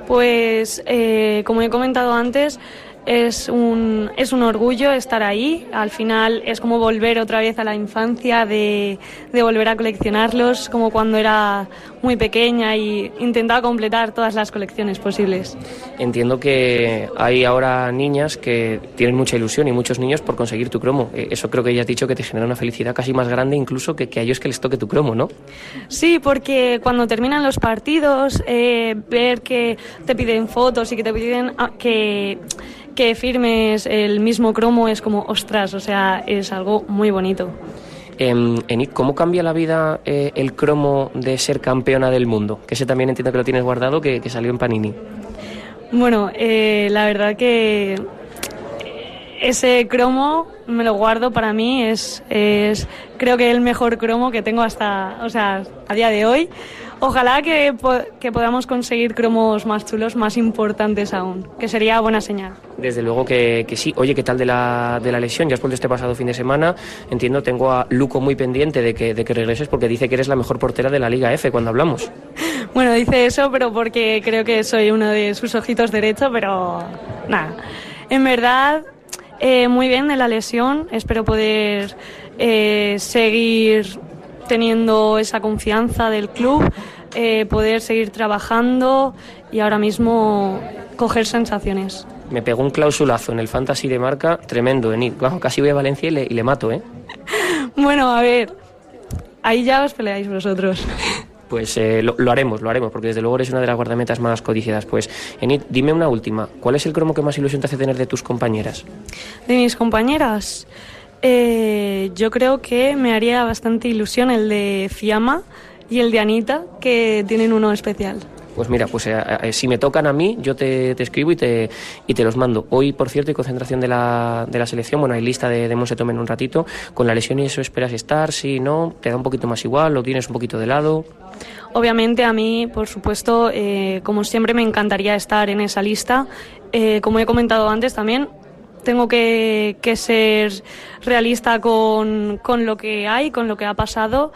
Pues, eh, como he comentado antes, es un, es un orgullo estar ahí. Al final es como volver otra vez a la infancia, de, de volver a coleccionarlos, como cuando era muy pequeña y intentaba completar todas las colecciones posibles. Entiendo que hay ahora niñas que tienen mucha ilusión y muchos niños por conseguir tu cromo. Eh, Eso creo que ya has dicho que te genera una felicidad casi más grande incluso que, que a ellos que les toque tu cromo, ¿no? Sí, porque cuando terminan los partidos, eh, ver que te piden fotos y que te piden ah, que, que firmes el mismo cromo es como, ostras, o sea, es algo muy bonito. Eh, Enid, ¿cómo cambia la vida eh, el cromo de ser campeona del mundo? Que ese también entiendo que lo tienes guardado, que, que salió en Panini. Bueno, eh, la verdad que ese cromo me lo guardo para mí, es, es creo que el mejor cromo que tengo hasta, o sea, a día de hoy, Ojalá que, que, podamos conseguir cromos más chulos, más importantes aún, que sería buena señal. Desde luego que, que sí. Oye, ¿qué tal de la, de la lesión? Ya has este pasado fin de semana. Entiendo, tengo a Luco muy pendiente de que, de que regreses porque dice que eres la mejor portera de la Liga F cuando hablamos. Bueno, dice eso, pero porque creo que soy uno de sus ojitos derecho, pero nada. En verdad, eh, muy bien de la lesión. Espero poder eh, seguir teniendo esa confianza del club, eh, poder seguir trabajando y ahora mismo coger sensaciones. Me pegó un clausulazo en el fantasy de marca tremendo, en casi voy a Valencia y le, y le mato, ¿eh? bueno, a ver, ahí ya os peleáis vosotros. Pues eh, lo, haremos, lo haremos, porque desde luego eres una de las guardametas más codiciadas. Pues, Enid, dime una última. ¿Cuál es el cromo que más ilusión te hace tener de tus compañeras? De mis compañeras. Eh, yo creo que me haría bastante ilusión el de Fiamma y el de Anita, que tienen uno especial. Pues mira, pues eh, eh, si me tocan a mí, yo te, escribo y te, y te los mando. Hoy, por cierto, hay concentración de la, de la selección. Bueno, hay lista de, de Monse en un ratito. Con la lesión y eso esperas estar, si no, te da un poquito más igual, lo tienes un poquito de lado. Obviamente a mí, por supuesto, como siempre me encantaría estar en esa lista. como he comentado antes también, tengo que, ser realista con, lo que hay, con lo que ha pasado.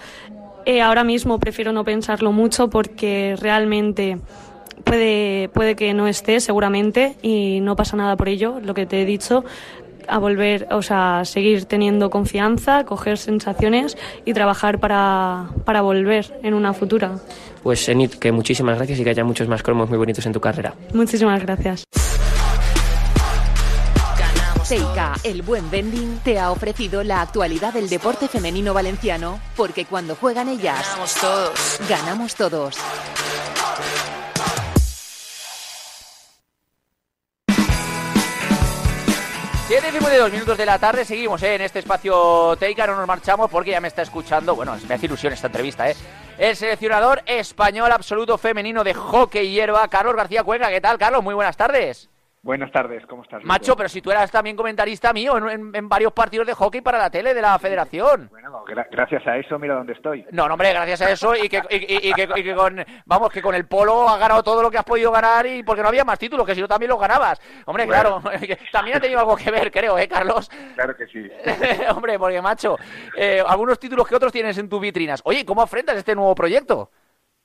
Eh, ahora mismo prefiero no pensarlo mucho porque realmente puede, puede que no esté seguramente y no pasa nada por ello, lo que te he dicho a volver, o sea, seguir teniendo confianza, coger sensaciones y trabajar para, para volver en una futura. Pues Enid, que muchísimas gracias y que haya muchos más cromos muy bonitos en tu carrera. Muchísimas gracias. Seika, el buen vending, te ha ofrecido la actualidad del deporte femenino valenciano, porque cuando juegan ellas, ganamos todos. Ganamos todos. dos minutos de la tarde, seguimos ¿eh? en este espacio Teika, no nos marchamos porque ya me está escuchando, bueno, me hace ilusión esta entrevista, ¿eh? El seleccionador español absoluto femenino de hockey hierba, Carlos García Cuenca, ¿qué tal, Carlos? Muy buenas tardes. Buenas tardes, ¿cómo estás? Macho, pero si tú eras también comentarista mío en, varios partidos de hockey para la tele de la federación. Bueno, gracias a eso mira dónde estoy. No, no, hombre, gracias a eso y que, y, que, con, vamos, que con el polo has ganado todo lo que has podido ganar y porque no había más títulos, que si no también los ganabas. Hombre, claro, también ha tenido algo que ver, creo, ¿eh, Carlos? Claro que sí. hombre, porque, macho, eh, algunos títulos que otros tienes en tus vitrinas. Oye, ¿cómo afrentas este nuevo proyecto?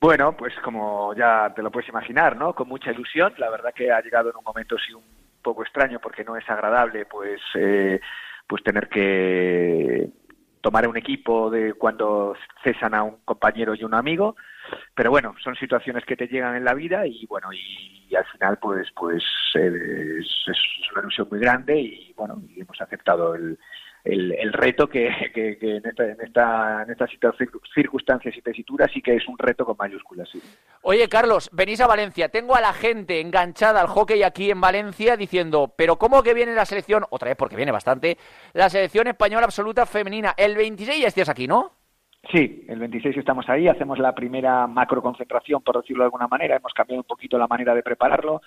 Bueno, pues como ya te lo puedes imaginar, ¿no? Con mucha ilusión. La verdad que ha llegado en un momento sí un poco extraño porque no es agradable pues eh, pues tener que tomar un equipo de cuando cesan a un compañero y un amigo pero bueno son situaciones que te llegan en la vida y bueno y, al final pues pues eh, es, es, una ilusión muy grande y bueno y hemos aceptado el, el, reto que, en, esta, en, esta, en estas circunstancias y tesituras sí que es un reto con mayúsculas. Sí. Oye, Carlos, venís a Valencia. Tengo a la gente enganchada al hockey aquí en Valencia diciendo, pero ¿cómo que viene la selección? Otra vez, porque viene bastante. La selección española absoluta femenina. El 26 ya estás aquí, ¿no? Sí, el 26 estamos ahí, hacemos la primera macro concentración, por decirlo de alguna manera, hemos cambiado un poquito la manera de prepararlo,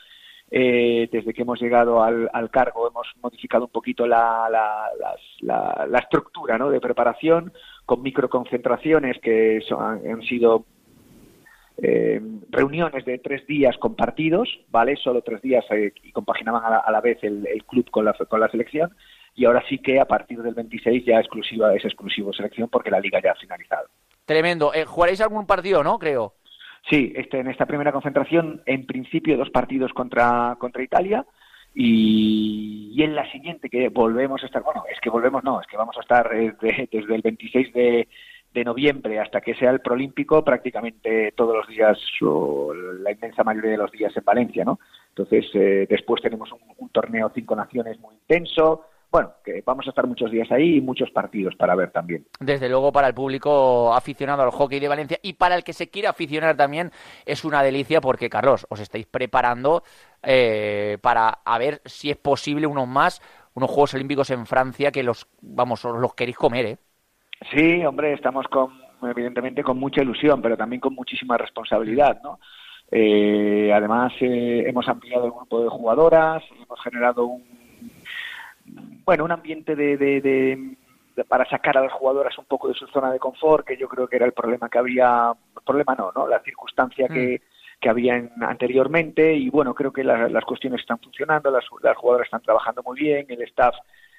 eh, desde que hemos llegado al, cargo hemos modificado un poquito la, la, estructura ¿no? de preparación con microconcentraciones que han sido eh, reuniones de tres días compartidos, ¿vale? Solo tres días eh, y compaginaban a la, vez el, club con la, con la selección. Y ahora sí que a partir del 26 ya exclusiva es exclusivo selección porque la liga ya ha finalizado. Tremendo. ¿Jugaréis algún partido, no? Creo. Sí, este, en esta primera concentración, en principio, dos partidos contra, contra Italia. Y, en la siguiente, que volvemos a estar, bueno, es que volvemos, no, es que vamos a estar desde, desde el 26 de, de noviembre hasta que sea el Prolímpico, prácticamente todos los días, o la inmensa mayoría de los días en Valencia, ¿no? Entonces, eh, después tenemos un, torneo Cinco Naciones muy intenso, bueno, que vamos a estar muchos días ahí y muchos partidos para ver también. Desde luego para el público aficionado al hockey de Valencia y para el que se quiera aficionar también es una delicia porque, Carlos, os estáis preparando eh, para a ver si es posible unos más, unos Juegos Olímpicos en Francia que los, vamos, os los queréis comer, ¿eh? Sí, hombre, estamos con, evidentemente con mucha ilusión, pero también con muchísima responsabilidad, ¿no? Eh, además, eh, hemos ampliado el grupo de jugadoras, hemos generado un bueno, un ambiente de, para sacar a las jugadoras un poco de su zona de confort, que yo creo que era el problema que había, problema no, ¿no? La circunstancia que, mm. que había anteriormente y bueno, creo que las cuestiones están funcionando, las, las jugadoras están trabajando muy bien, el staff,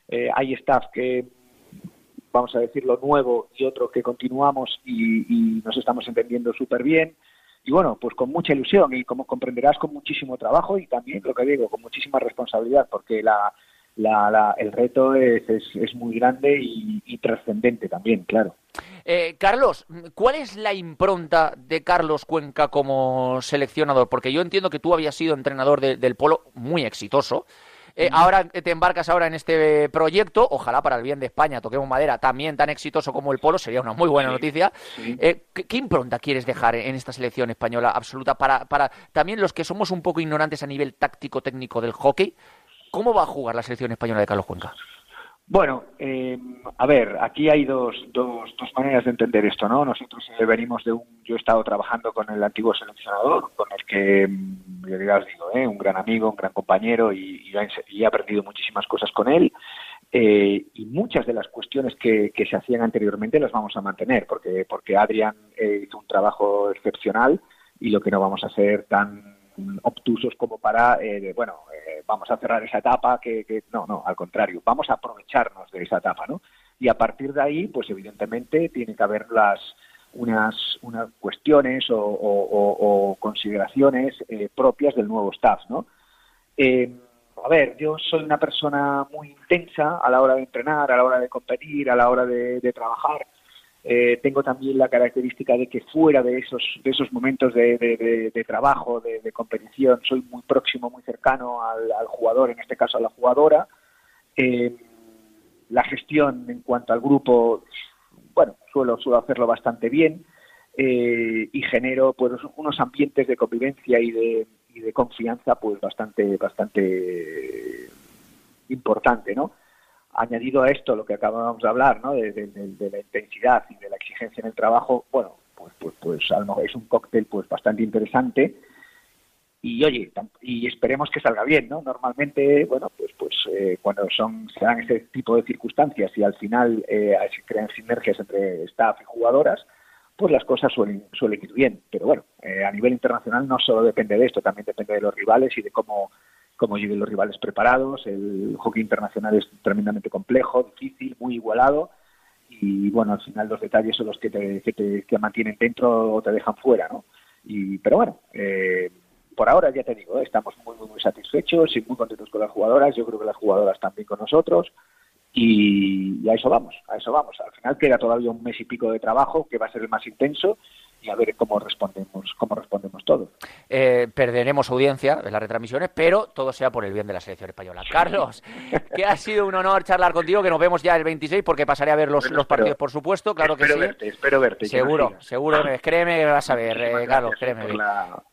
eh, hay staff que vamos a decirlo nuevo y otro que continuamos y, y nos estamos entendiendo súper bien y bueno, pues con mucha ilusión y como comprenderás con muchísimo trabajo y también lo que digo, con muchísima responsabilidad porque la, la, el reto es, es, muy grande y, trascendente también, claro. Eh, Carlos, ¿cuál es la impronta de Carlos Cuenca como seleccionador? Porque yo entiendo que tú habías sido entrenador del Polo muy exitoso. Eh, ahora te embarcas ahora en este proyecto, ojalá para el bien de España, toquemos madera, también tan exitoso como el Polo, sería una muy buena noticia. Eh, ¿qué, impronta quieres dejar en esta selección española absoluta para, para también los que somos un poco ignorantes a nivel táctico-técnico del hockey? ¿Cómo va a jugar la selección española de Carlos Cuenca? Bueno, eh, a ver, aquí hay dos, dos, dos, maneras de entender esto, ¿no? Nosotros eh, venimos de un... Yo he estado trabajando con el antiguo seleccionador, con el que, mm, ya os digo, ¿eh? un gran amigo, un gran compañero y, he aprendido muchísimas cosas con él. Y muchas de las cuestiones que, que, se hacían anteriormente las vamos a mantener, porque, porque Adrián hizo un trabajo excepcional y lo que no vamos a hacer tan obtusos como para, eh, bueno, eh, vamos a cerrar esa etapa, que, no, no, al contrario, vamos a aprovecharnos de esa etapa, ¿no? Y a partir de ahí, pues evidentemente tiene que haber las unas, unas cuestiones o, consideraciones eh, propias del nuevo staff, ¿no? a ver, yo soy una persona muy intensa a la hora de entrenar, a la hora de competir, a la hora de trabajar. Eh, tengo también la característica de que fuera de esos, de esos momentos de, trabajo, de, competición, soy muy próximo, muy cercano al, jugador, en este caso a la jugadora. Eh, la gestión en cuanto al grupo, bueno, suelo, suelo hacerlo bastante bien eh, y genero pues unos ambientes de convivencia y de, y de confianza pues bastante, bastante importante, ¿no? Añadido a esto, lo que acabamos de hablar, ¿no? de, la intensidad y de la exigencia en el trabajo, bueno, pues, pues, pues es un cóctel pues bastante interesante y oye, y esperemos que salga bien, ¿no? Normalmente, bueno, pues pues eh, cuando son se dan ese tipo de circunstancias y al final eh, se crean sinergias entre staff y jugadoras, pues las cosas suelen suelen ir bien. Pero bueno, eh, a nivel internacional no solo depende de esto, también depende de los rivales y de cómo cómo lleguen los rivales preparados. El hockey internacional es tremendamente complejo, difícil, muy igualado. Y bueno, al final los detalles son los que te, que mantienen dentro o te dejan fuera, ¿no? Y, pero bueno, eh, por ahora ya te digo, ¿eh? estamos muy, muy satisfechos y muy contentos con las jugadoras. Yo creo que las jugadoras también con nosotros. Y, y, a eso vamos, a eso vamos. Al final queda todavía un mes y pico de trabajo que va a ser el más intenso y a ver cómo respondemos, cómo respondemos todos. Eh, perderemos audiencia en las retransmisiones, pero todo sea por el bien de la selección española. Carlos, que ha sido un honor charlar contigo, que nos vemos ya el 26 porque pasaré a ver los, los partidos, por supuesto, claro que sí. Verte, espero verte. Seguro, seguro, créeme que vas a ver, eh, Carlos, créeme.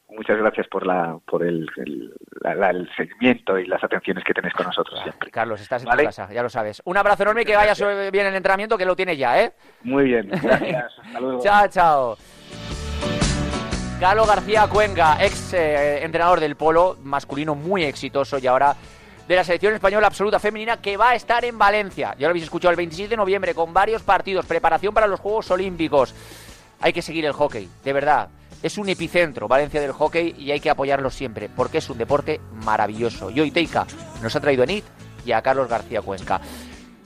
Muchas gracias por la por el, el, seguimiento y las atenciones que tenéis con nosotros siempre. Carlos, estás en tu casa, ya lo sabes. Un abrazo enorme y que vayas bien el entrenamiento, que lo tienes ya, ¿eh? Muy bien, gracias. Hasta luego. chao, chao. Galo García Cuenga, ex eh, entrenador del polo masculino muy exitoso y ahora de la selección española absoluta femenina que va a estar en Valencia. Ya lo habéis escuchado el 27 de noviembre con varios partidos, preparación para los Juegos Olímpicos. Hay que seguir el hockey, de verdad. Es un epicentro Valencia del hockey y hay que apoyarlo siempre porque es un deporte maravilloso. Y hoy Teika nos ha traído a NIT y a Carlos García Cuenca.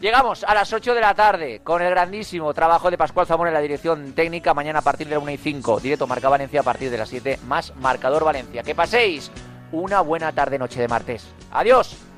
Llegamos a las 8 de la tarde con el grandísimo trabajo de Pascual Zamora en la dirección técnica. Mañana a partir de la 1 y 5, directo Marca Valencia a partir de las 7, más Marcador Valencia. Que paséis una buena tarde, noche de martes. Adiós.